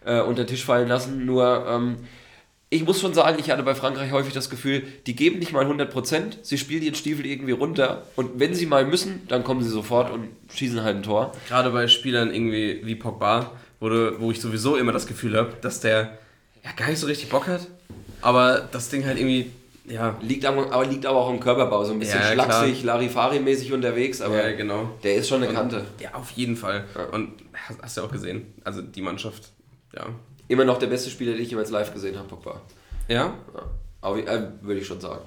äh, unter den Tisch fallen lassen. Nur ähm, ich muss schon sagen, ich hatte bei Frankreich häufig das Gefühl, die geben nicht mal 100%, sie spielen ihren Stiefel irgendwie runter und wenn sie mal müssen, dann kommen sie sofort und schießen halt ein Tor. Gerade bei Spielern irgendwie wie Pogba, wo, du, wo ich sowieso immer das Gefühl habe, dass der ja gar nicht so richtig Bock hat, aber das Ding halt irgendwie ja. Liegt, aber, liegt aber auch im Körperbau, so ein bisschen ja, schlaksig, Larifari-mäßig unterwegs, aber ja, genau. der ist schon eine Kante. ja, auf jeden Fall. Ja. Und hast, hast du ja auch gesehen, also die Mannschaft, ja, Immer noch der beste Spieler, den ich jemals live gesehen habe, Pogba. Ja? ja. Aber äh, würde ich schon sagen.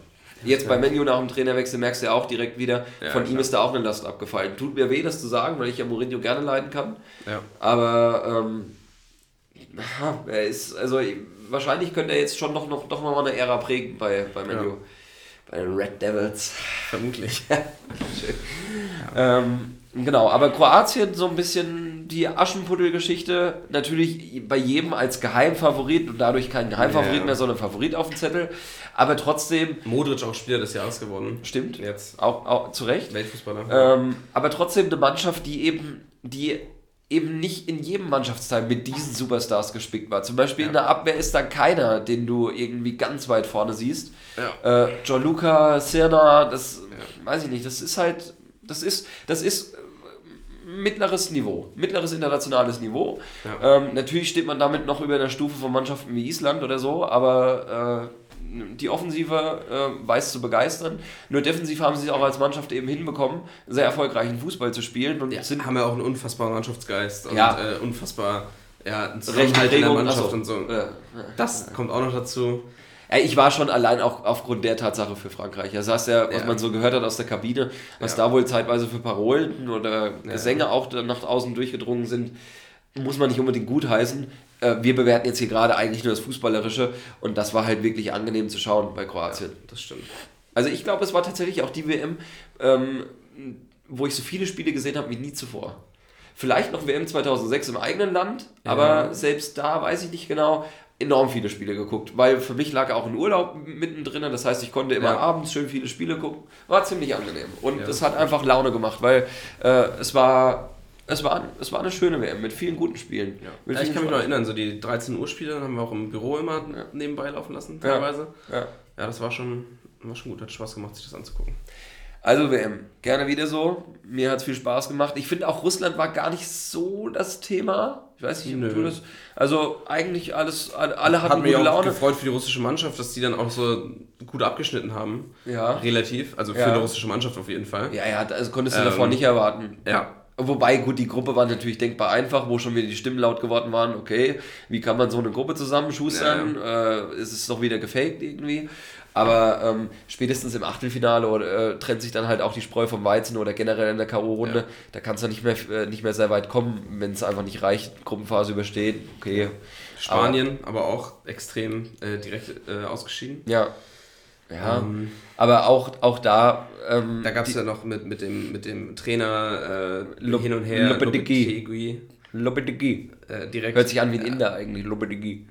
Jetzt bei Menu nach dem Trainerwechsel merkst du ja auch direkt wieder, ja, von klar. ihm ist da auch eine Last abgefallen. Tut mir weh, das zu sagen, weil ich ja Mourinho gerne leiden kann. Ja. Aber ähm, er ist, also wahrscheinlich könnte er jetzt schon noch, noch, noch mal eine Ära prägen bei, bei Menu. Ja. Bei den Red Devils. Vermutlich. (laughs) Schön. Ähm, genau, aber Kroatien so ein bisschen die Aschenputtel-Geschichte natürlich bei jedem als Geheimfavorit und dadurch kein Geheimfavorit ja. mehr, sondern Favorit auf dem Zettel. Aber trotzdem. Modric auch Spieler des Jahres geworden. Stimmt. Jetzt. Auch, auch zu Recht. Weltfußballer. Ähm, aber trotzdem eine Mannschaft, die eben, die eben nicht in jedem Mannschaftsteil mit diesen Superstars gespickt war. Zum Beispiel ja. in der Abwehr ist da keiner, den du irgendwie ganz weit vorne siehst. Ja. Äh, Gianluca, Serna, das ja. weiß ich nicht, das ist halt, das ist, das ist mittleres Niveau, mittleres internationales Niveau. Ja. Ähm, natürlich steht man damit noch über der Stufe von Mannschaften wie Island oder so, aber äh, die Offensive äh, weiß zu begeistern. Nur defensiv haben sie es auch als Mannschaft eben hinbekommen, sehr erfolgreichen Fußball zu spielen. Und ja, sind, haben ja auch einen unfassbaren Mannschaftsgeist und ja. äh, unfassbar ja, ein Zusammenhalt in der Mannschaft so. und so. Das kommt auch noch dazu. Ich war schon allein auch aufgrund der Tatsache für Frankreich. Also hast ja, was ja. man so gehört hat aus der Kabine, was ja. da wohl zeitweise für Parolen oder Gesänge auch nach außen durchgedrungen sind, muss man nicht unbedingt gutheißen. Äh, wir bewerten jetzt hier gerade eigentlich nur das Fußballerische und das war halt wirklich angenehm zu schauen bei Kroatien. das stimmt. Also ich glaube, es war tatsächlich auch die WM, ähm, wo ich so viele Spiele gesehen habe wie nie zuvor. Vielleicht noch WM 2006 im eigenen Land, ja. aber selbst da weiß ich nicht genau enorm viele Spiele geguckt, weil für mich lag auch ein Urlaub mittendrin, das heißt, ich konnte immer ja. abends schön viele Spiele gucken, war ziemlich angenehm und es ja. hat einfach Laune gemacht, weil äh, es war es war, es war eine schöne WM mit vielen guten Spielen. Ja. ja ich kann mich noch erinnern, so die 13 Uhr Spiele haben wir auch im Büro immer nebenbei laufen lassen, teilweise. Ja, ja. das war schon, war schon gut, hat Spaß gemacht, sich das anzugucken. Also WM, gerne wieder so. Mir hat es viel Spaß gemacht. Ich finde auch Russland war gar nicht so das Thema. Ich weiß nicht, ob du das. Also eigentlich alles, alle, hatten Hat mich auch gefreut für die russische Mannschaft, dass die dann auch so gut abgeschnitten haben. Ja. Relativ. Also für ja. die russische Mannschaft auf jeden Fall. Ja, ja, also konntest du ähm, davor nicht erwarten. Ja. Wobei, gut, die Gruppe war natürlich denkbar einfach, wo schon wieder die Stimmen laut geworden waren, okay, wie kann man so eine Gruppe zusammenschustern? Ja. Äh, ist es doch wieder gefaked irgendwie? Aber ähm, spätestens im Achtelfinale oder, äh, trennt sich dann halt auch die Spreu vom Weizen oder generell in der K.O.-Runde. Ja. Da kannst du nicht mehr, äh, nicht mehr sehr weit kommen, wenn es einfach nicht reicht, Gruppenphase übersteht. Okay. Spanien, aber, aber auch extrem äh, direkt äh, ausgeschieden. Ja. Ja, ähm, aber auch, auch da. Ähm, da gab es ja noch mit, mit, dem, mit dem Trainer äh, hin und her. Lopetegui. Lopetegui. Äh, direkt. Hört sich an wie ein Inder eigentlich, Lopetegui.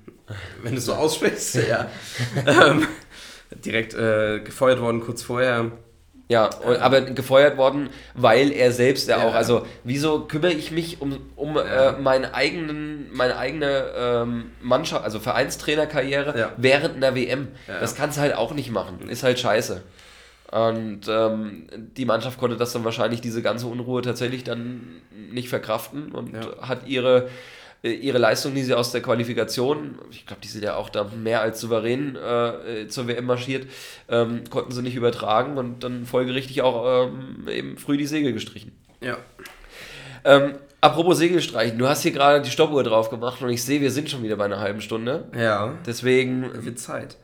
Wenn du so aussprichst, ja. (laughs) ähm, direkt äh, gefeuert worden kurz vorher. Ja, und, aber gefeuert worden, weil er selbst ja, auch, also wieso kümmere ich mich um, um ja. äh, meinen eigenen, meine eigene ähm, Mannschaft, also Vereinstrainerkarriere ja. während einer WM? Das kannst du halt auch nicht machen. Ist halt scheiße. Und ähm, die Mannschaft konnte das dann wahrscheinlich, diese ganze Unruhe tatsächlich dann nicht verkraften und hat ihre äh, ihre Leistung, die sie aus der Qualifikation, ich glaube, die sind ja auch da mehr als souverän äh, zur WM marschiert, ähm, konnten sie nicht übertragen und dann folgerichtig auch ähm, eben früh die Segel gestrichen. Ja. Ähm, apropos Segel streichen, du hast hier gerade die Stoppuhr drauf gemacht und ich sehe, wir sind schon wieder bei einer halben Stunde. Ja. Deswegen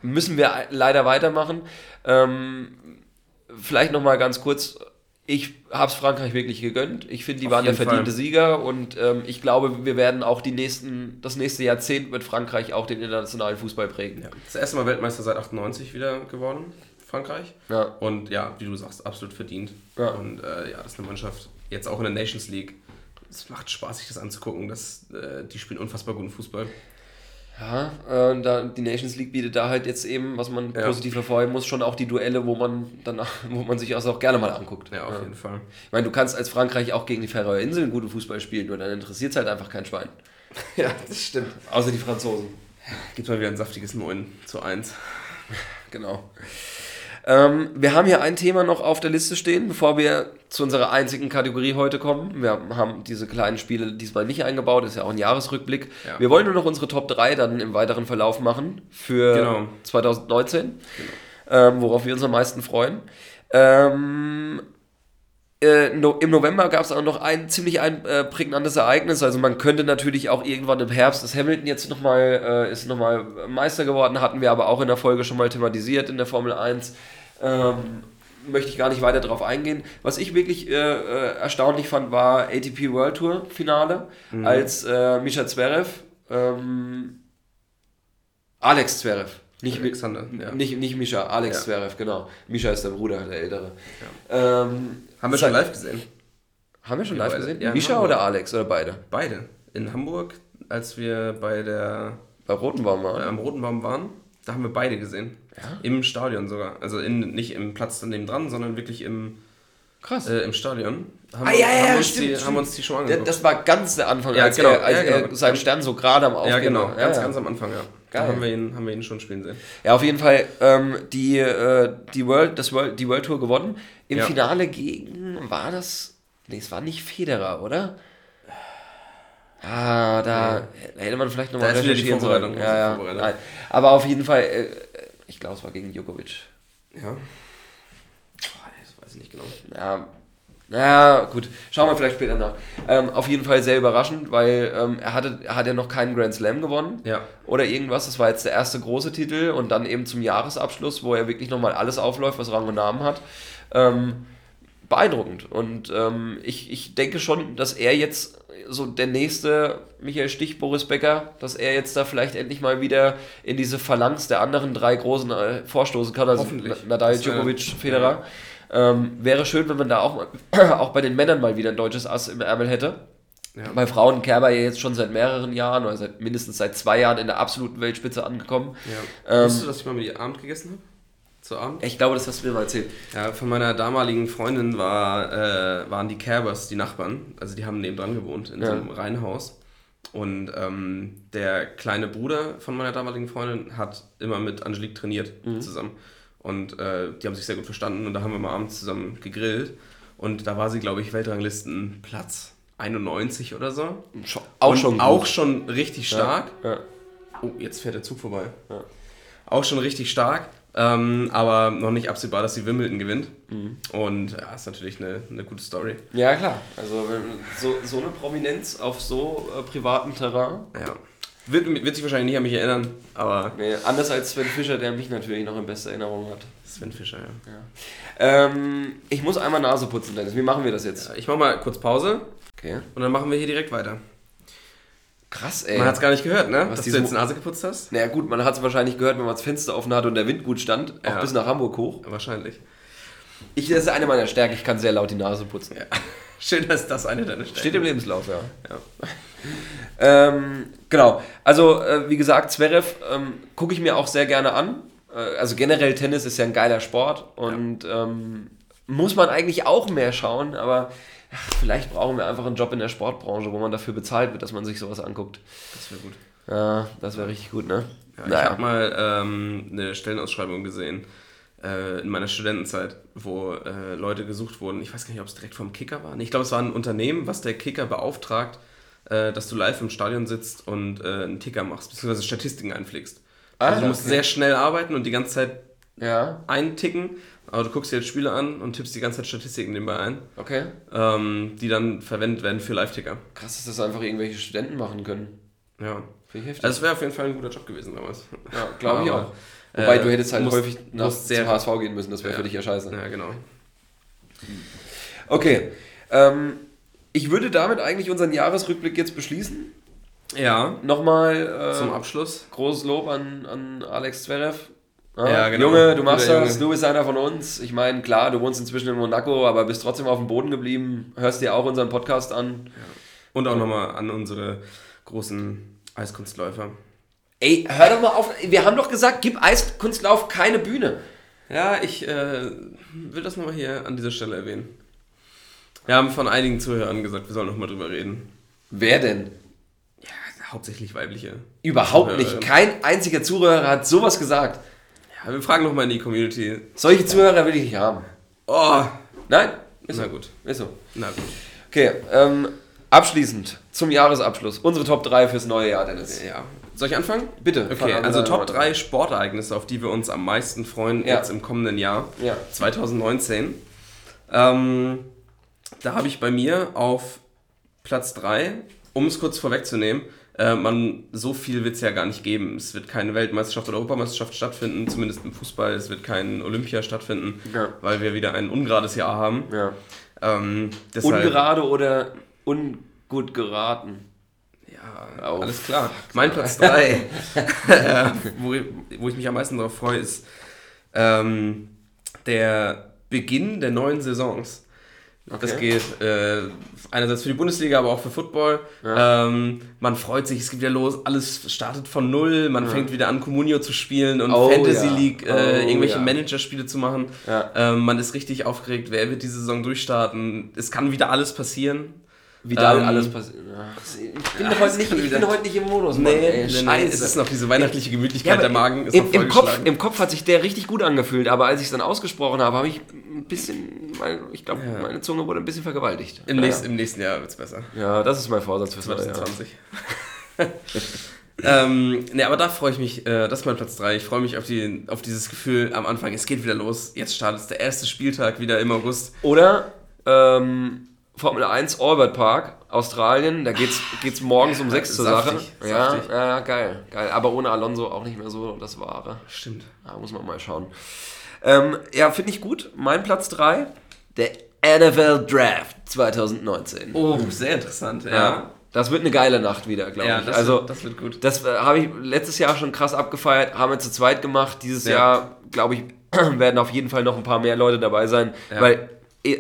müssen wir leider weitermachen. Ähm, vielleicht nochmal ganz kurz ich habe es Frankreich wirklich gegönnt. Ich finde, die Auf waren der verdiente Fall. Sieger und ähm, ich glaube, wir werden auch die nächsten, das nächste Jahrzehnt mit Frankreich auch den internationalen Fußball prägen. Ja. Das erste Mal Weltmeister seit 98 wieder geworden, Frankreich. Ja. Und ja, wie du sagst, absolut verdient. Ja. Und äh, ja, das ist eine Mannschaft, jetzt auch in der Nations League. Es macht Spaß, sich das anzugucken. Das, äh, die spielen unfassbar guten Fußball. Ja, äh, da, die Nations League bietet da halt jetzt eben, was man ja. positiv hervorheben muss, schon auch die Duelle, wo man dann, wo man sich also auch gerne mal anguckt. Ja, auf ja. jeden Fall. Ich meine, du kannst als Frankreich auch gegen die Färöer Inseln guten Fußball spielen, nur dann interessiert es halt einfach kein Schwein. (laughs) ja, das stimmt. Außer die Franzosen. Gibt mal wieder ein saftiges 9 zu 1. genau. Ähm, wir haben hier ein Thema noch auf der Liste stehen, bevor wir zu unserer einzigen Kategorie heute kommen. Wir haben diese kleinen Spiele diesmal nicht eingebaut, ist ja auch ein Jahresrückblick. Ja. Wir wollen nur noch unsere Top 3 dann im weiteren Verlauf machen für genau. 2019, genau. ähm, worauf wir uns am meisten freuen. Ähm, äh, no, Im November gab es auch noch ein ziemlich ein, äh, prägnantes Ereignis. Also man könnte natürlich auch irgendwann im Herbst, dass Hamilton jetzt nochmal äh, ist nochmal Meister geworden, hatten wir aber auch in der Folge schon mal thematisiert in der Formel 1. Ähm, möchte ich gar nicht weiter darauf eingehen. Was ich wirklich äh, äh erstaunlich fand, war ATP World Tour Finale, mhm. als äh, Mischa Zverev, ähm, Alex Zverev, nicht, Alexander, ja. nicht, nicht Mischa, Alex ja. Zverev, genau. Mischa ist der Bruder, der Ältere. Ja. Ähm, haben wir schon live gesehen? Haben wir schon live gesehen? Ja, Mischa oder Alex oder beide? Beide. In Hamburg, als wir bei der. Bei Rotenbaum waren. Äh, am Rotenbaum waren, da haben wir beide gesehen. Ja? Im Stadion sogar. Also in, nicht im Platz daneben dran, sondern wirklich im, Krass. Äh, im Stadion. Haben, ah, ja, ja, haben, uns stimmt, die, stimmt. haben uns die schon angeguckt. Das war ganz der Anfang, ja, als, genau, er, als ja, genau. er seinen Stern so gerade am Aufgehen Ja, genau, ganz, ganz am Anfang, ja. Geil. Da haben wir, ihn, haben wir ihn schon spielen sehen. Ja, auf jeden Fall ähm, die, äh, die, World, das World, die World Tour gewonnen. Im Finale gegen, war das, nee, es war nicht Federer, oder? Ah, da ja. hätte man vielleicht nochmal recherchieren sollen. Ja, ja. Aber auf jeden Fall, äh, ich glaube, es war gegen Djokovic. Ja. Das weiß ich nicht genau. Ja, ja, gut. Schauen wir vielleicht später nach. Ähm, auf jeden Fall sehr überraschend, weil ähm, er, hatte, er hat ja noch keinen Grand Slam gewonnen. Ja. Oder irgendwas. Das war jetzt der erste große Titel und dann eben zum Jahresabschluss, wo er wirklich nochmal alles aufläuft, was Rang und Namen hat. Ähm, beeindruckend. Und ähm, ich, ich denke schon, dass er jetzt so der nächste Michael Stich, Boris Becker, dass er jetzt da vielleicht endlich mal wieder in diese Phalanx der anderen drei großen äh, vorstoßen kann. Also Nadal, Djokovic, Federer. Ja ähm, wäre schön, wenn man da auch, (clears throat) auch bei den Männern mal wieder ein deutsches Ass im Ärmel hätte. Ja. Bei Frauen Kerber ja jetzt schon seit mehreren Jahren oder seit mindestens seit zwei Jahren in der absoluten Weltspitze angekommen. Ja. Ähm, Wusstest du, dass ich mal mit ihr Abend gegessen habe? Zu Abend? Ich glaube, das hast du mir mal erzählt. Ja, von meiner damaligen Freundin war, äh, waren die Kerbers die Nachbarn. Also die haben neben dran gewohnt, in ja. so einem Reihenhaus. Und ähm, der kleine Bruder von meiner damaligen Freundin hat immer mit Angelique trainiert mhm. zusammen. Und äh, die haben sich sehr gut verstanden und da haben wir mal abends zusammen gegrillt. Und da war sie, glaube ich, Weltranglistenplatz 91 oder so. Auch und schon. Auch schon richtig stark. Ja, ja. Oh, jetzt fährt der Zug vorbei. Ja. Auch schon richtig stark. Ähm, aber noch nicht absehbar, dass sie Wimbledon gewinnt. Mhm. Und ja, ist natürlich eine, eine gute Story. Ja, klar. Also so, so eine Prominenz auf so äh, privatem Terrain. Ja. Wird, wird sich wahrscheinlich nicht an mich erinnern, aber. Nee, anders als Sven Fischer, der mich natürlich noch in bester Erinnerung hat. Sven Fischer, ja. ja. Ähm, ich muss einmal Nase putzen, Dennis. Wie machen wir das jetzt? Ja, ich mache mal kurz Pause. Okay. Und dann machen wir hier direkt weiter. Krass, ey. Man hat es gar nicht gehört, ne? Was Dass du jetzt Nase geputzt hast? Naja, gut, man hat es wahrscheinlich gehört, wenn man das Fenster offen hatte und der Wind gut stand. Auch bis nach Hamburg hoch. wahrscheinlich. Ich, das ist eine meiner Stärken. Ich kann sehr laut die Nase putzen. Ja. (laughs) Schön, dass das eine deiner Stärken Steht im Lebenslauf, ja. ja. Ähm, genau. Also, äh, wie gesagt, Zverev ähm, gucke ich mir auch sehr gerne an. Äh, also generell Tennis ist ja ein geiler Sport und ja. ähm, muss man eigentlich auch mehr schauen, aber ach, vielleicht brauchen wir einfach einen Job in der Sportbranche, wo man dafür bezahlt wird, dass man sich sowas anguckt. Das wäre gut. Ja, das wäre richtig gut, ne? Ja, naja. Ich habe mal ähm, eine Stellenausschreibung gesehen äh, in meiner Studentenzeit, wo äh, Leute gesucht wurden. Ich weiß gar nicht, ob es direkt vom Kicker war. Ich glaube, es war ein Unternehmen, was der Kicker beauftragt, äh, dass du live im Stadion sitzt und äh, einen Ticker machst, beziehungsweise Statistiken einpflegst. Ah, also du musst okay. sehr schnell arbeiten und die ganze Zeit ja. einticken, aber du guckst dir jetzt Spiele an und tippst die ganze Zeit Statistiken nebenbei ein. Okay. Ähm, die dann verwendet werden für Live-Ticker. Krass, dass das einfach irgendwelche Studenten machen können. Ja. Finde ich heftig. Also es wäre auf jeden Fall ein guter Job gewesen damals. Ja, glaube ich auch. Wobei äh, du hättest halt musst, häufig nach sehr HSV gehen müssen, das wäre ja. für dich ja scheiße. Ja, genau. Okay. Ähm, ich würde damit eigentlich unseren Jahresrückblick jetzt beschließen. Ja. Nochmal äh, zum Abschluss. Großes Lob an, an Alex Zverev. Ah, ja, genau. Junge, du machst Guter das, Junge. du bist einer von uns. Ich meine, klar, du wohnst inzwischen in Monaco, aber bist trotzdem auf dem Boden geblieben, hörst dir auch unseren Podcast an. Ja. Und auch nochmal an unsere großen Eiskunstläufer. Ey, hör doch mal auf. Wir haben doch gesagt, gib Eiskunstlauf keine Bühne. Ja, ich äh, will das nochmal hier an dieser Stelle erwähnen. Wir haben von einigen Zuhörern gesagt, wir sollen nochmal drüber reden. Wer denn? Ja, hauptsächlich weibliche. Überhaupt nicht. Kein einziger Zuhörer hat sowas gesagt. Ja, wir fragen nochmal in die Community. Solche Zuhörer will ich nicht haben. Oh. Nein? Ist Na so. gut. Ist so. Na gut. Okay, ähm, abschließend zum Jahresabschluss. Unsere Top 3 fürs neue Jahr, Dennis. Ja. Soll ich anfangen? Bitte. Okay, also Top 3 Sportereignisse, auf die wir uns am meisten freuen ja. jetzt im kommenden Jahr, ja. 2019. Ähm, da habe ich bei mir auf Platz 3, um es kurz vorwegzunehmen, äh, man, so viel wird es ja gar nicht geben. Es wird keine Weltmeisterschaft oder Europameisterschaft stattfinden, zumindest im Fußball. Es wird kein Olympia stattfinden, ja. weil wir wieder ein ungerades Jahr haben. Ja. Ähm, Ungerade oder ungut geraten? Ja, oh, alles klar. Mein Platz (laughs) 3, äh, wo, wo ich mich am meisten darauf freue, ist ähm, der Beginn der neuen Saisons. Okay. Das geht äh, einerseits für die Bundesliga, aber auch für Football. Ja. Ähm, man freut sich, es geht wieder los, alles startet von null, man ja. fängt wieder an, Comunio zu spielen und oh, Fantasy ja. League, äh, oh, irgendwelche Managerspiele zu machen. Ähm, man ist richtig aufgeregt, wer wird die Saison durchstarten. Es kann wieder alles passieren. Wie da ähm, alles passiert. Ich bin, ja, heute nicht, ich bin heute nicht im Modus. Nee, ey, nee, nee, es ist noch diese weihnachtliche Gemütlichkeit, ja, der Magen ist im, im, Kopf, Im Kopf hat sich der richtig gut angefühlt, aber als ich es dann ausgesprochen habe, habe ich ein bisschen, ich glaube, ja. meine Zunge wurde ein bisschen vergewaltigt. Im, nächsten, im nächsten Jahr wird es besser. Ja, das ist mein Vorsatz für 2020. (laughs) ähm, ne, aber da freue ich mich, äh, das ist mein Platz 3. Ich freue mich auf, die, auf dieses Gefühl am Anfang, es geht wieder los, jetzt startet der erste Spieltag wieder im August. Oder ähm, Formel 1 Albert Park, Australien. Da geht's, (laughs) geht's morgens um 6 zur Sache. Ja, saftig. ja, geil, geil. Aber ohne Alonso auch nicht mehr so das Wahre. Stimmt. Da muss man mal schauen. Ähm, ja, finde ich gut. Mein Platz 3, der NFL Draft 2019. Oh, sehr interessant, ja. ja. Das wird eine geile Nacht wieder, glaube ja, ich. Das also, wird, das wird gut. Das äh, habe ich letztes Jahr schon krass abgefeiert, haben wir zu zweit gemacht. Dieses ja. Jahr, glaube ich, (clears throat) werden auf jeden Fall noch ein paar mehr Leute dabei sein, weil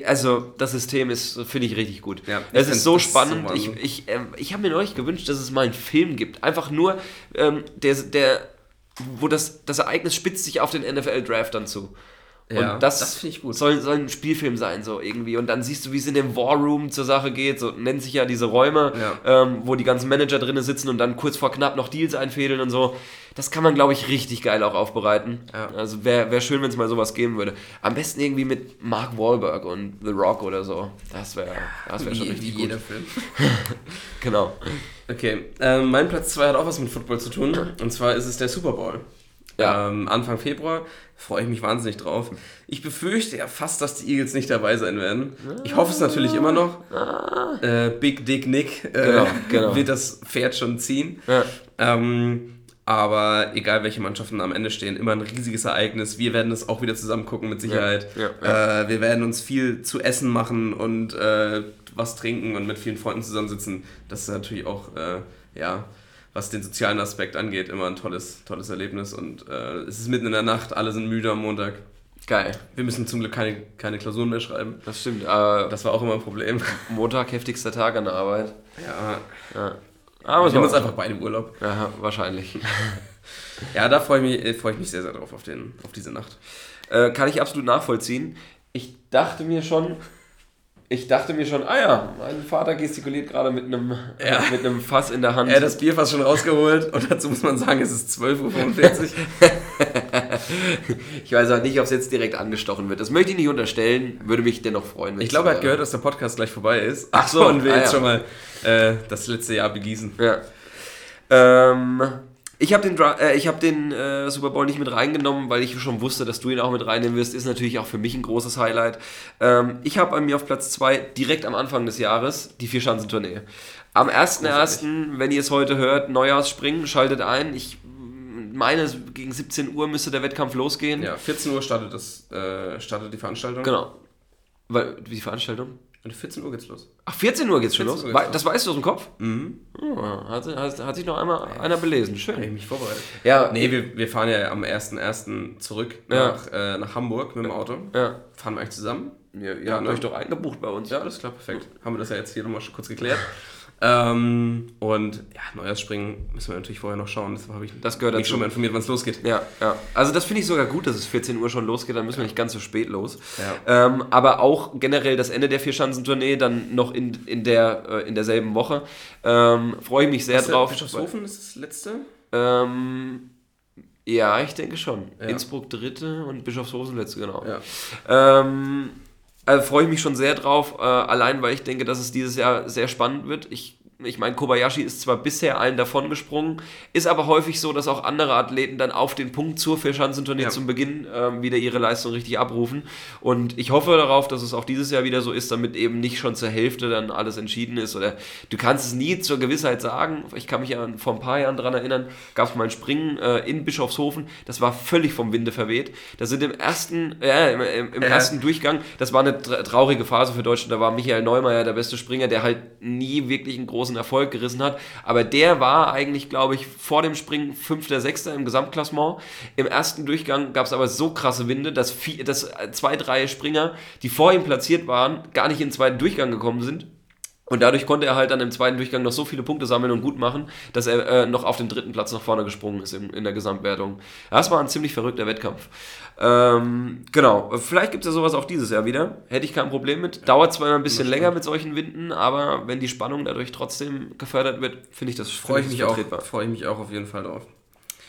also das System ist, finde ich, richtig gut. Ja, es ist so spannend. Ist so ich ich, äh, ich habe mir neulich gewünscht, dass es mal einen Film gibt. Einfach nur, ähm, der, der, wo das, das Ereignis spitzt sich auf den NFL-Draft dann zu. Ja, und das, das finde ich gut. Soll, soll ein Spielfilm sein, so irgendwie. Und dann siehst du, wie es in dem War Room zur Sache geht. So nennt sich ja diese Räume, ja. ähm, wo die ganzen Manager drinnen sitzen und dann kurz vor knapp noch Deals einfädeln und so. Das kann man, glaube ich, richtig geil auch aufbereiten. Ja. Also wäre wär schön, wenn es mal sowas geben würde. Am besten irgendwie mit Mark Wahlberg und The Rock oder so. Das wäre das wär schon richtig wie gut. jeder Film. (laughs) genau. Okay, ähm, mein Platz 2 hat auch was mit Football zu tun. Und zwar ist es der Super Bowl. Ja. Ähm, Anfang Februar. Freue ich mich wahnsinnig drauf. Ich befürchte ja fast, dass die Eagles nicht dabei sein werden. Ich hoffe es natürlich immer noch. Äh, Big Dick Nick äh, genau, genau. wird das Pferd schon ziehen. Ja. Ähm, aber egal, welche Mannschaften am Ende stehen, immer ein riesiges Ereignis. Wir werden es auch wieder zusammen gucken, mit Sicherheit. Ja, ja, äh, wir werden uns viel zu essen machen und äh, was trinken und mit vielen Freunden zusammensitzen. Das ist natürlich auch, äh, ja, was den sozialen Aspekt angeht, immer ein tolles, tolles Erlebnis. Und äh, es ist mitten in der Nacht, alle sind müde am Montag. Geil. Wir müssen zum Glück keine, keine Klausuren mehr schreiben. Das stimmt. Äh, das war auch immer ein Problem. Montag, heftigster Tag an der Arbeit. Ja. ja. Aber wir haben uns einfach beide im Urlaub. Ja, wahrscheinlich. (laughs) Ja, da freue ich, mich, freu ich mich sehr, sehr drauf auf, den, auf diese Nacht. Äh, kann ich absolut nachvollziehen. Ich dachte mir schon, ich dachte mir schon, ah ja, mein Vater gestikuliert gerade mit einem, ja. mit einem Fass in der Hand. Er hat das Bierfass schon rausgeholt und dazu muss man sagen, es ist 12.45 Uhr. (laughs) ich weiß auch nicht, ob es jetzt direkt angestochen wird. Das möchte ich nicht unterstellen, würde mich dennoch freuen. Ich glaube, er hat gehört, dass der Podcast gleich vorbei ist. Ach so. Und wir ah, jetzt ja. schon mal äh, das letzte Jahr begießen. Ja. Ähm, ich habe den, äh, hab den äh, Super Bowl nicht mit reingenommen, weil ich schon wusste, dass du ihn auch mit reinnehmen wirst. Ist natürlich auch für mich ein großes Highlight. Ähm, ich habe bei mir auf Platz 2 direkt am Anfang des Jahres die Vier-Schanzentournee. Am 1.1., wenn ihr es heute hört, Neujahrsspringen, schaltet ein. Ich meine, gegen 17 Uhr müsste der Wettkampf losgehen. Ja, 14 Uhr startet, das, äh, startet die Veranstaltung. Genau. Weil, wie die Veranstaltung? Und 14 Uhr geht's los. Ach, 14 Uhr geht's schon los? Geht's das weißt du aus dem Kopf? Mhm. Oh, hat, hat, hat, sich noch einmal ja. einer belesen. Schön. Ich mich vorbereitet. Ja. Nee, wir, wir fahren ja am 1.1. zurück ja. nach, äh, nach Hamburg mit dem Auto. Ja. Fahren wir eigentlich zusammen? Ja, ihr habt ne? euch doch eingebucht bei uns. Ja, das ist klar, perfekt. Haben wir das ja jetzt hier nochmal kurz geklärt. Ähm, und ja, Neujahrsspringen müssen wir natürlich vorher noch schauen. Habe ich das gehört mich schon mal informiert, wann es losgeht. Ja, ja. Also das finde ich sogar gut, dass es 14 Uhr schon losgeht. Dann müssen wir nicht ganz so spät los. Ja. Ähm, aber auch generell das Ende der Vierschanzentournee dann noch in, in, der, äh, in derselben Woche. Ähm, Freue ich mich sehr Was drauf. Bischofshofen ist das letzte? Ähm, ja, ich denke schon. Ja. Innsbruck dritte und Bischofshofen letzte, genau. Ja. Also freue ich mich schon sehr drauf, äh, allein weil ich denke, dass es dieses Jahr sehr spannend wird. Ich ich meine, Kobayashi ist zwar bisher allen davon gesprungen, ist aber häufig so, dass auch andere Athleten dann auf den Punkt zur Vierschanzentournee ja. zum Beginn ähm, wieder ihre Leistung richtig abrufen. Und ich hoffe darauf, dass es auch dieses Jahr wieder so ist, damit eben nicht schon zur Hälfte dann alles entschieden ist. Oder du kannst es nie zur Gewissheit sagen. Ich kann mich ja vor ein paar Jahren daran erinnern, gab es mal ein Springen äh, in Bischofshofen, das war völlig vom Winde verweht. Da sind im ersten, äh, im, im, im äh. ersten Durchgang, das war eine traurige Phase für Deutschland, da war Michael Neumeier der beste Springer, der halt nie wirklich einen großen Erfolg gerissen hat. Aber der war eigentlich, glaube ich, vor dem Springen Fünfter, Sechster im Gesamtklassement. Im ersten Durchgang gab es aber so krasse Winde, dass, vier, dass zwei, drei Springer, die vor ihm platziert waren, gar nicht in den zweiten Durchgang gekommen sind und dadurch konnte er halt dann im zweiten Durchgang noch so viele Punkte sammeln und gut machen, dass er äh, noch auf den dritten Platz nach vorne gesprungen ist in, in der Gesamtwertung. Das war ein ziemlich verrückter Wettkampf. Ähm, genau, vielleicht gibt es ja sowas auch dieses Jahr wieder. Hätte ich kein Problem mit. Dauert zwar immer ein bisschen länger mit solchen Winden, aber wenn die Spannung dadurch trotzdem gefördert wird, finde ich das Freue ich, mich auch, freu ich mich auch auf jeden Fall drauf.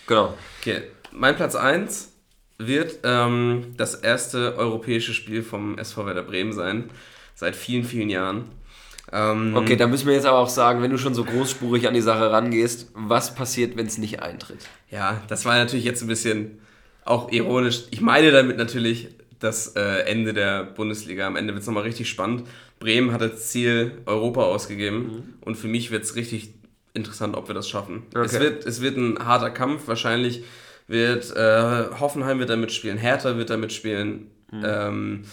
Genau. Okay, mein Platz 1 wird ähm, das erste europäische Spiel vom SV Werder Bremen sein. Seit vielen, vielen Jahren. Ähm, okay, da müssen wir jetzt aber auch sagen, wenn du schon so großspurig an die Sache rangehst, was passiert, wenn es nicht eintritt? Ja, das war natürlich jetzt ein bisschen auch ironisch. Ich meine damit natürlich das äh, Ende der Bundesliga. Am Ende wird es nochmal richtig spannend. Bremen hat das Ziel Europa ausgegeben mhm. und für mich wird es richtig interessant, ob wir das schaffen. Okay. Es, wird, es wird ein harter Kampf. Wahrscheinlich wird äh, Hoffenheim wird da mitspielen, Hertha wird da mitspielen. Mhm. Ähm,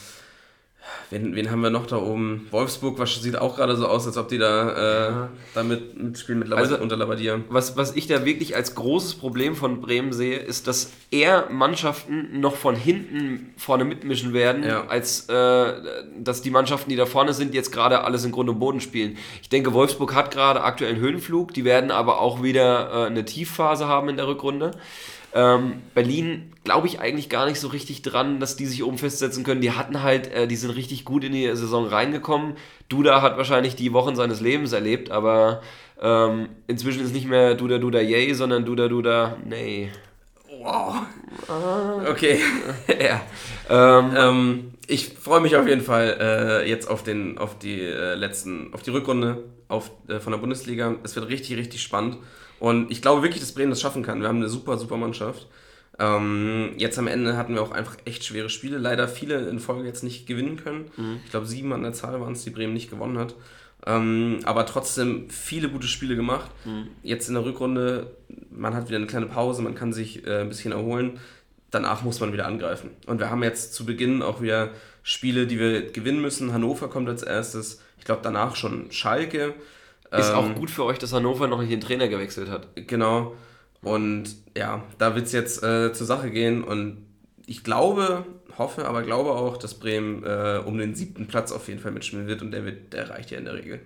Wen, wen haben wir noch da oben? Wolfsburg was sieht auch gerade so aus, als ob die da äh, ja. damit mitspielen mit also, unter Labadia. Was, was ich da wirklich als großes Problem von Bremen sehe, ist, dass eher Mannschaften noch von hinten vorne mitmischen werden, ja. als äh, dass die Mannschaften, die da vorne sind, jetzt gerade alles in Grund und Boden spielen. Ich denke, Wolfsburg hat gerade aktuell einen Höhenflug, die werden aber auch wieder äh, eine Tiefphase haben in der Rückrunde. Ähm, Berlin glaube ich eigentlich gar nicht so richtig dran, dass die sich oben festsetzen können. Die hatten halt, äh, die sind richtig gut in die Saison reingekommen. Duda hat wahrscheinlich die Wochen seines Lebens erlebt, aber ähm, inzwischen ist nicht mehr Duda Duda Yay, sondern Duda Duda Nee. Wow. Okay. (laughs) ja. Ähm, ähm, ich freue mich auf jeden Fall äh, jetzt auf, den, auf die äh, letzten, auf die Rückrunde auf, äh, von der Bundesliga. Es wird richtig, richtig spannend. Und ich glaube wirklich, dass Bremen das schaffen kann. Wir haben eine super, super Mannschaft. Ähm, jetzt am Ende hatten wir auch einfach echt schwere Spiele. Leider viele in Folge jetzt nicht gewinnen können. Mhm. Ich glaube, sieben an der Zahl waren es, die Bremen nicht gewonnen hat. Ähm, aber trotzdem viele gute Spiele gemacht. Mhm. Jetzt in der Rückrunde, man hat wieder eine kleine Pause, man kann sich äh, ein bisschen erholen. Danach muss man wieder angreifen. Und wir haben jetzt zu Beginn auch wieder Spiele, die wir gewinnen müssen. Hannover kommt als erstes. Ich glaube, danach schon Schalke. Ist ähm, auch gut für euch, dass Hannover noch nicht den Trainer gewechselt hat. Genau. Und ja, da wird es jetzt äh, zur Sache gehen. Und ich glaube, hoffe, aber glaube auch, dass Bremen äh, um den siebten Platz auf jeden Fall mitspielen wird. Und der, wird, der reicht ja in der Regel.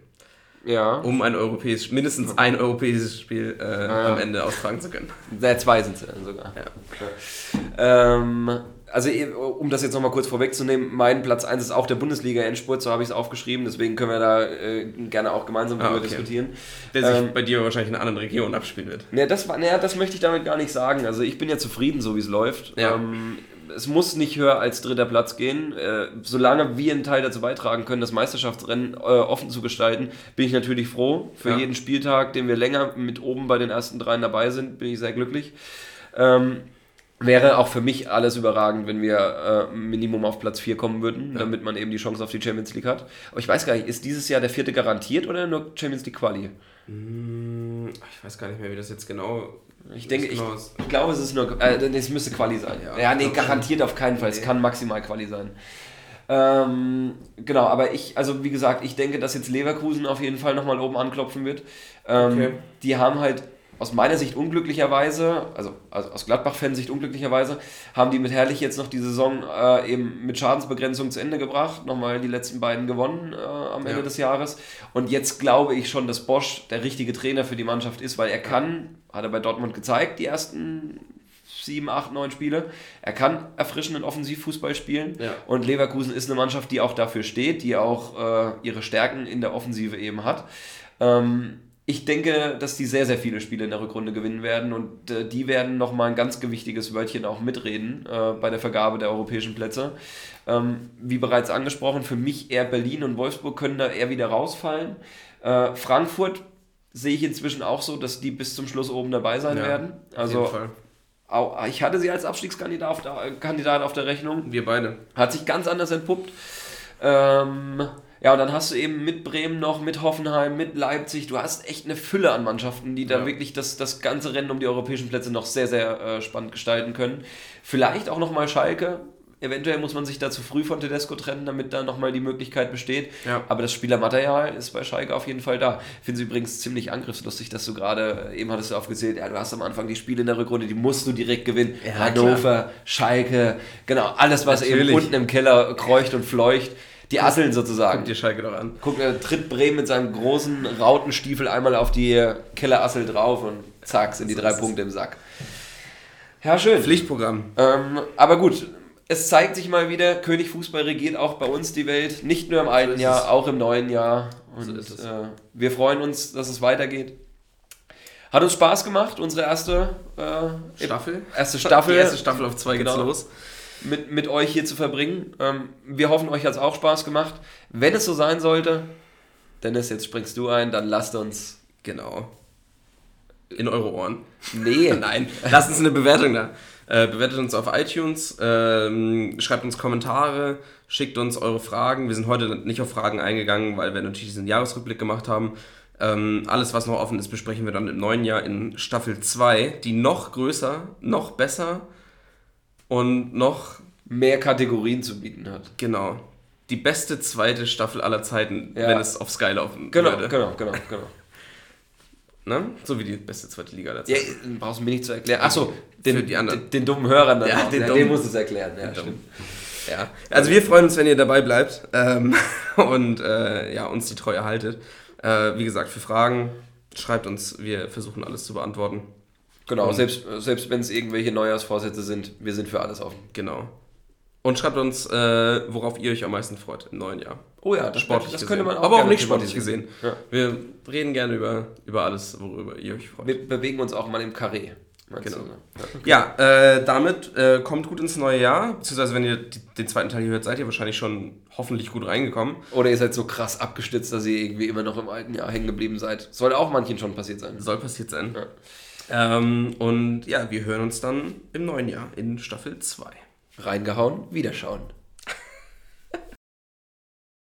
ja. um ein europäisches, mindestens ein europäisches Spiel äh, ah, am Ende austragen zu können. Ja, zwei sind es sogar. Ja. Ähm, also um das jetzt nochmal kurz vorwegzunehmen, mein Platz 1 ist auch der Bundesliga-Endspurt, so habe ich es aufgeschrieben, deswegen können wir da äh, gerne auch gemeinsam darüber ah, okay. diskutieren. Der sich ähm, bei dir wahrscheinlich in einer anderen Region abspielen wird. Ne, das, ne, das möchte ich damit gar nicht sagen. Also ich bin ja zufrieden, so wie es läuft. Ja. Ähm, es muss nicht höher als dritter Platz gehen. Äh, solange wir einen Teil dazu beitragen können, das Meisterschaftsrennen äh, offen zu gestalten, bin ich natürlich froh. Für ja. jeden Spieltag, den wir länger mit oben bei den ersten dreien dabei sind, bin ich sehr glücklich. Ähm, Wäre auch für mich alles überragend, wenn wir äh, Minimum auf Platz 4 kommen würden, ja. damit man eben die Chance auf die Champions League hat. Aber ich weiß gar nicht, ist dieses Jahr der vierte garantiert oder nur Champions League Quali? Hm, ich weiß gar nicht mehr, wie das jetzt genau ich denke, ich, genau ich glaube, es ist nur, äh, es müsste Quali sein. Ja, ja nee, garantiert auf keinen Fall. Nee. Es kann maximal Quali sein. Ähm, genau, aber ich, also wie gesagt, ich denke, dass jetzt Leverkusen auf jeden Fall nochmal oben anklopfen wird. Ähm, okay. Die haben halt aus meiner Sicht unglücklicherweise, also, also aus Gladbach-Fansicht unglücklicherweise, haben die mit Herrlich jetzt noch die Saison äh, eben mit Schadensbegrenzung zu Ende gebracht, nochmal die letzten beiden gewonnen äh, am Ende ja. des Jahres. Und jetzt glaube ich schon, dass Bosch der richtige Trainer für die Mannschaft ist, weil er kann, hat er bei Dortmund gezeigt, die ersten sieben, acht, neun Spiele. Er kann erfrischenden Offensivfußball spielen. Ja. Und Leverkusen ist eine Mannschaft, die auch dafür steht, die auch äh, ihre Stärken in der Offensive eben hat. Ähm, ich denke, dass die sehr, sehr viele Spiele in der Rückrunde gewinnen werden und äh, die werden nochmal ein ganz gewichtiges Wörtchen auch mitreden äh, bei der Vergabe der europäischen Plätze. Ähm, wie bereits angesprochen, für mich eher Berlin und Wolfsburg können da eher wieder rausfallen. Äh, Frankfurt sehe ich inzwischen auch so, dass die bis zum Schluss oben dabei sein ja, werden. Also auch, ich hatte sie als Abstiegskandidat auf der, Kandidat auf der Rechnung. Wir beide. Hat sich ganz anders entpuppt. Ähm, ja, und dann hast du eben mit Bremen noch, mit Hoffenheim, mit Leipzig, du hast echt eine Fülle an Mannschaften, die da wirklich das, das ganze Rennen um die europäischen Plätze noch sehr, sehr äh, spannend gestalten können. Vielleicht auch nochmal Schalke. Eventuell muss man sich da zu früh von Tedesco trennen, damit da nochmal die Möglichkeit besteht. Ja. Aber das Spielermaterial ist bei Schalke auf jeden Fall da. Ich finde es übrigens ziemlich angriffslustig, dass du gerade, eben hattest du aufgezählt, ja, du hast am Anfang die Spiele in der Rückrunde, die musst du direkt gewinnen. Ja, Hannover, klar. Schalke, genau, alles, was Natürlich. eben unten im Keller kreucht und fleucht. Die Asseln sozusagen. Guck dir Schalke doch an. Guck, er tritt Bremen mit seinem großen Rautenstiefel einmal auf die Kellerassel drauf und zack, sind die drei Punkte im Sack. Ja, schön. Pflichtprogramm. Ähm, aber gut, es zeigt sich mal wieder, König Fußball regiert auch bei uns die Welt. Nicht nur im alten so Jahr, auch im neuen Jahr. Und so äh, wir freuen uns, dass es weitergeht. Hat uns Spaß gemacht, unsere erste äh, Staffel. Erste Staffel. Die erste Staffel auf zwei geht's genau. los mit, mit euch hier zu verbringen. Ähm, wir hoffen, euch hat es auch Spaß gemacht. Wenn es so sein sollte, Dennis, jetzt springst du ein, dann lasst uns. Genau. In eure Ohren. Nee. (laughs) Nein, lasst uns eine Bewertung da. Äh, bewertet uns auf iTunes, ähm, schreibt uns Kommentare, schickt uns eure Fragen. Wir sind heute nicht auf Fragen eingegangen, weil wir natürlich diesen Jahresrückblick gemacht haben. Ähm, alles, was noch offen ist, besprechen wir dann im neuen Jahr in Staffel 2, die noch größer, noch besser und noch mehr Kategorien zu bieten hat. Genau. Die beste zweite Staffel aller Zeiten, ja. wenn es auf Sky laufen genau, würde. Genau, genau, genau. Ne? So wie die beste zweite Liga aller Zeiten. Ja, brauchst du mir nicht zu erklären. Achso, den, den, den, den, dummen Hörern dann ja, den, ja, den musst du es erklären. Ja, stimmt. Ja. Also wir freuen uns, wenn ihr dabei bleibt ähm, (laughs) und äh, ja, uns die Treue haltet. Äh, wie gesagt, für Fragen schreibt uns, wir versuchen alles zu beantworten. Genau, und selbst, selbst wenn es irgendwelche Neujahrsvorsätze sind, wir sind für alles offen. Genau. Und schreibt uns, äh, worauf ihr euch am meisten freut im neuen Jahr. Oh ja, das, sportlich das könnte man auch Aber auch nicht sportlich gesehen. Ja. Wir reden gerne über, über alles, worüber ihr euch freut. Wir bewegen uns auch mal im Karree. Genau. Ne? Ja, okay. ja äh, damit äh, kommt gut ins neue Jahr. Beziehungsweise, wenn ihr die, den zweiten Teil hier hört, seid ihr wahrscheinlich schon hoffentlich gut reingekommen. Oder ihr seid so krass abgestützt, dass ihr irgendwie immer noch im alten Jahr hängen geblieben seid. Soll auch manchen schon passiert sein. Soll passiert sein. Ja. Ähm, und ja, wir hören uns dann im neuen Jahr in Staffel 2. Reingehauen, wiederschauen.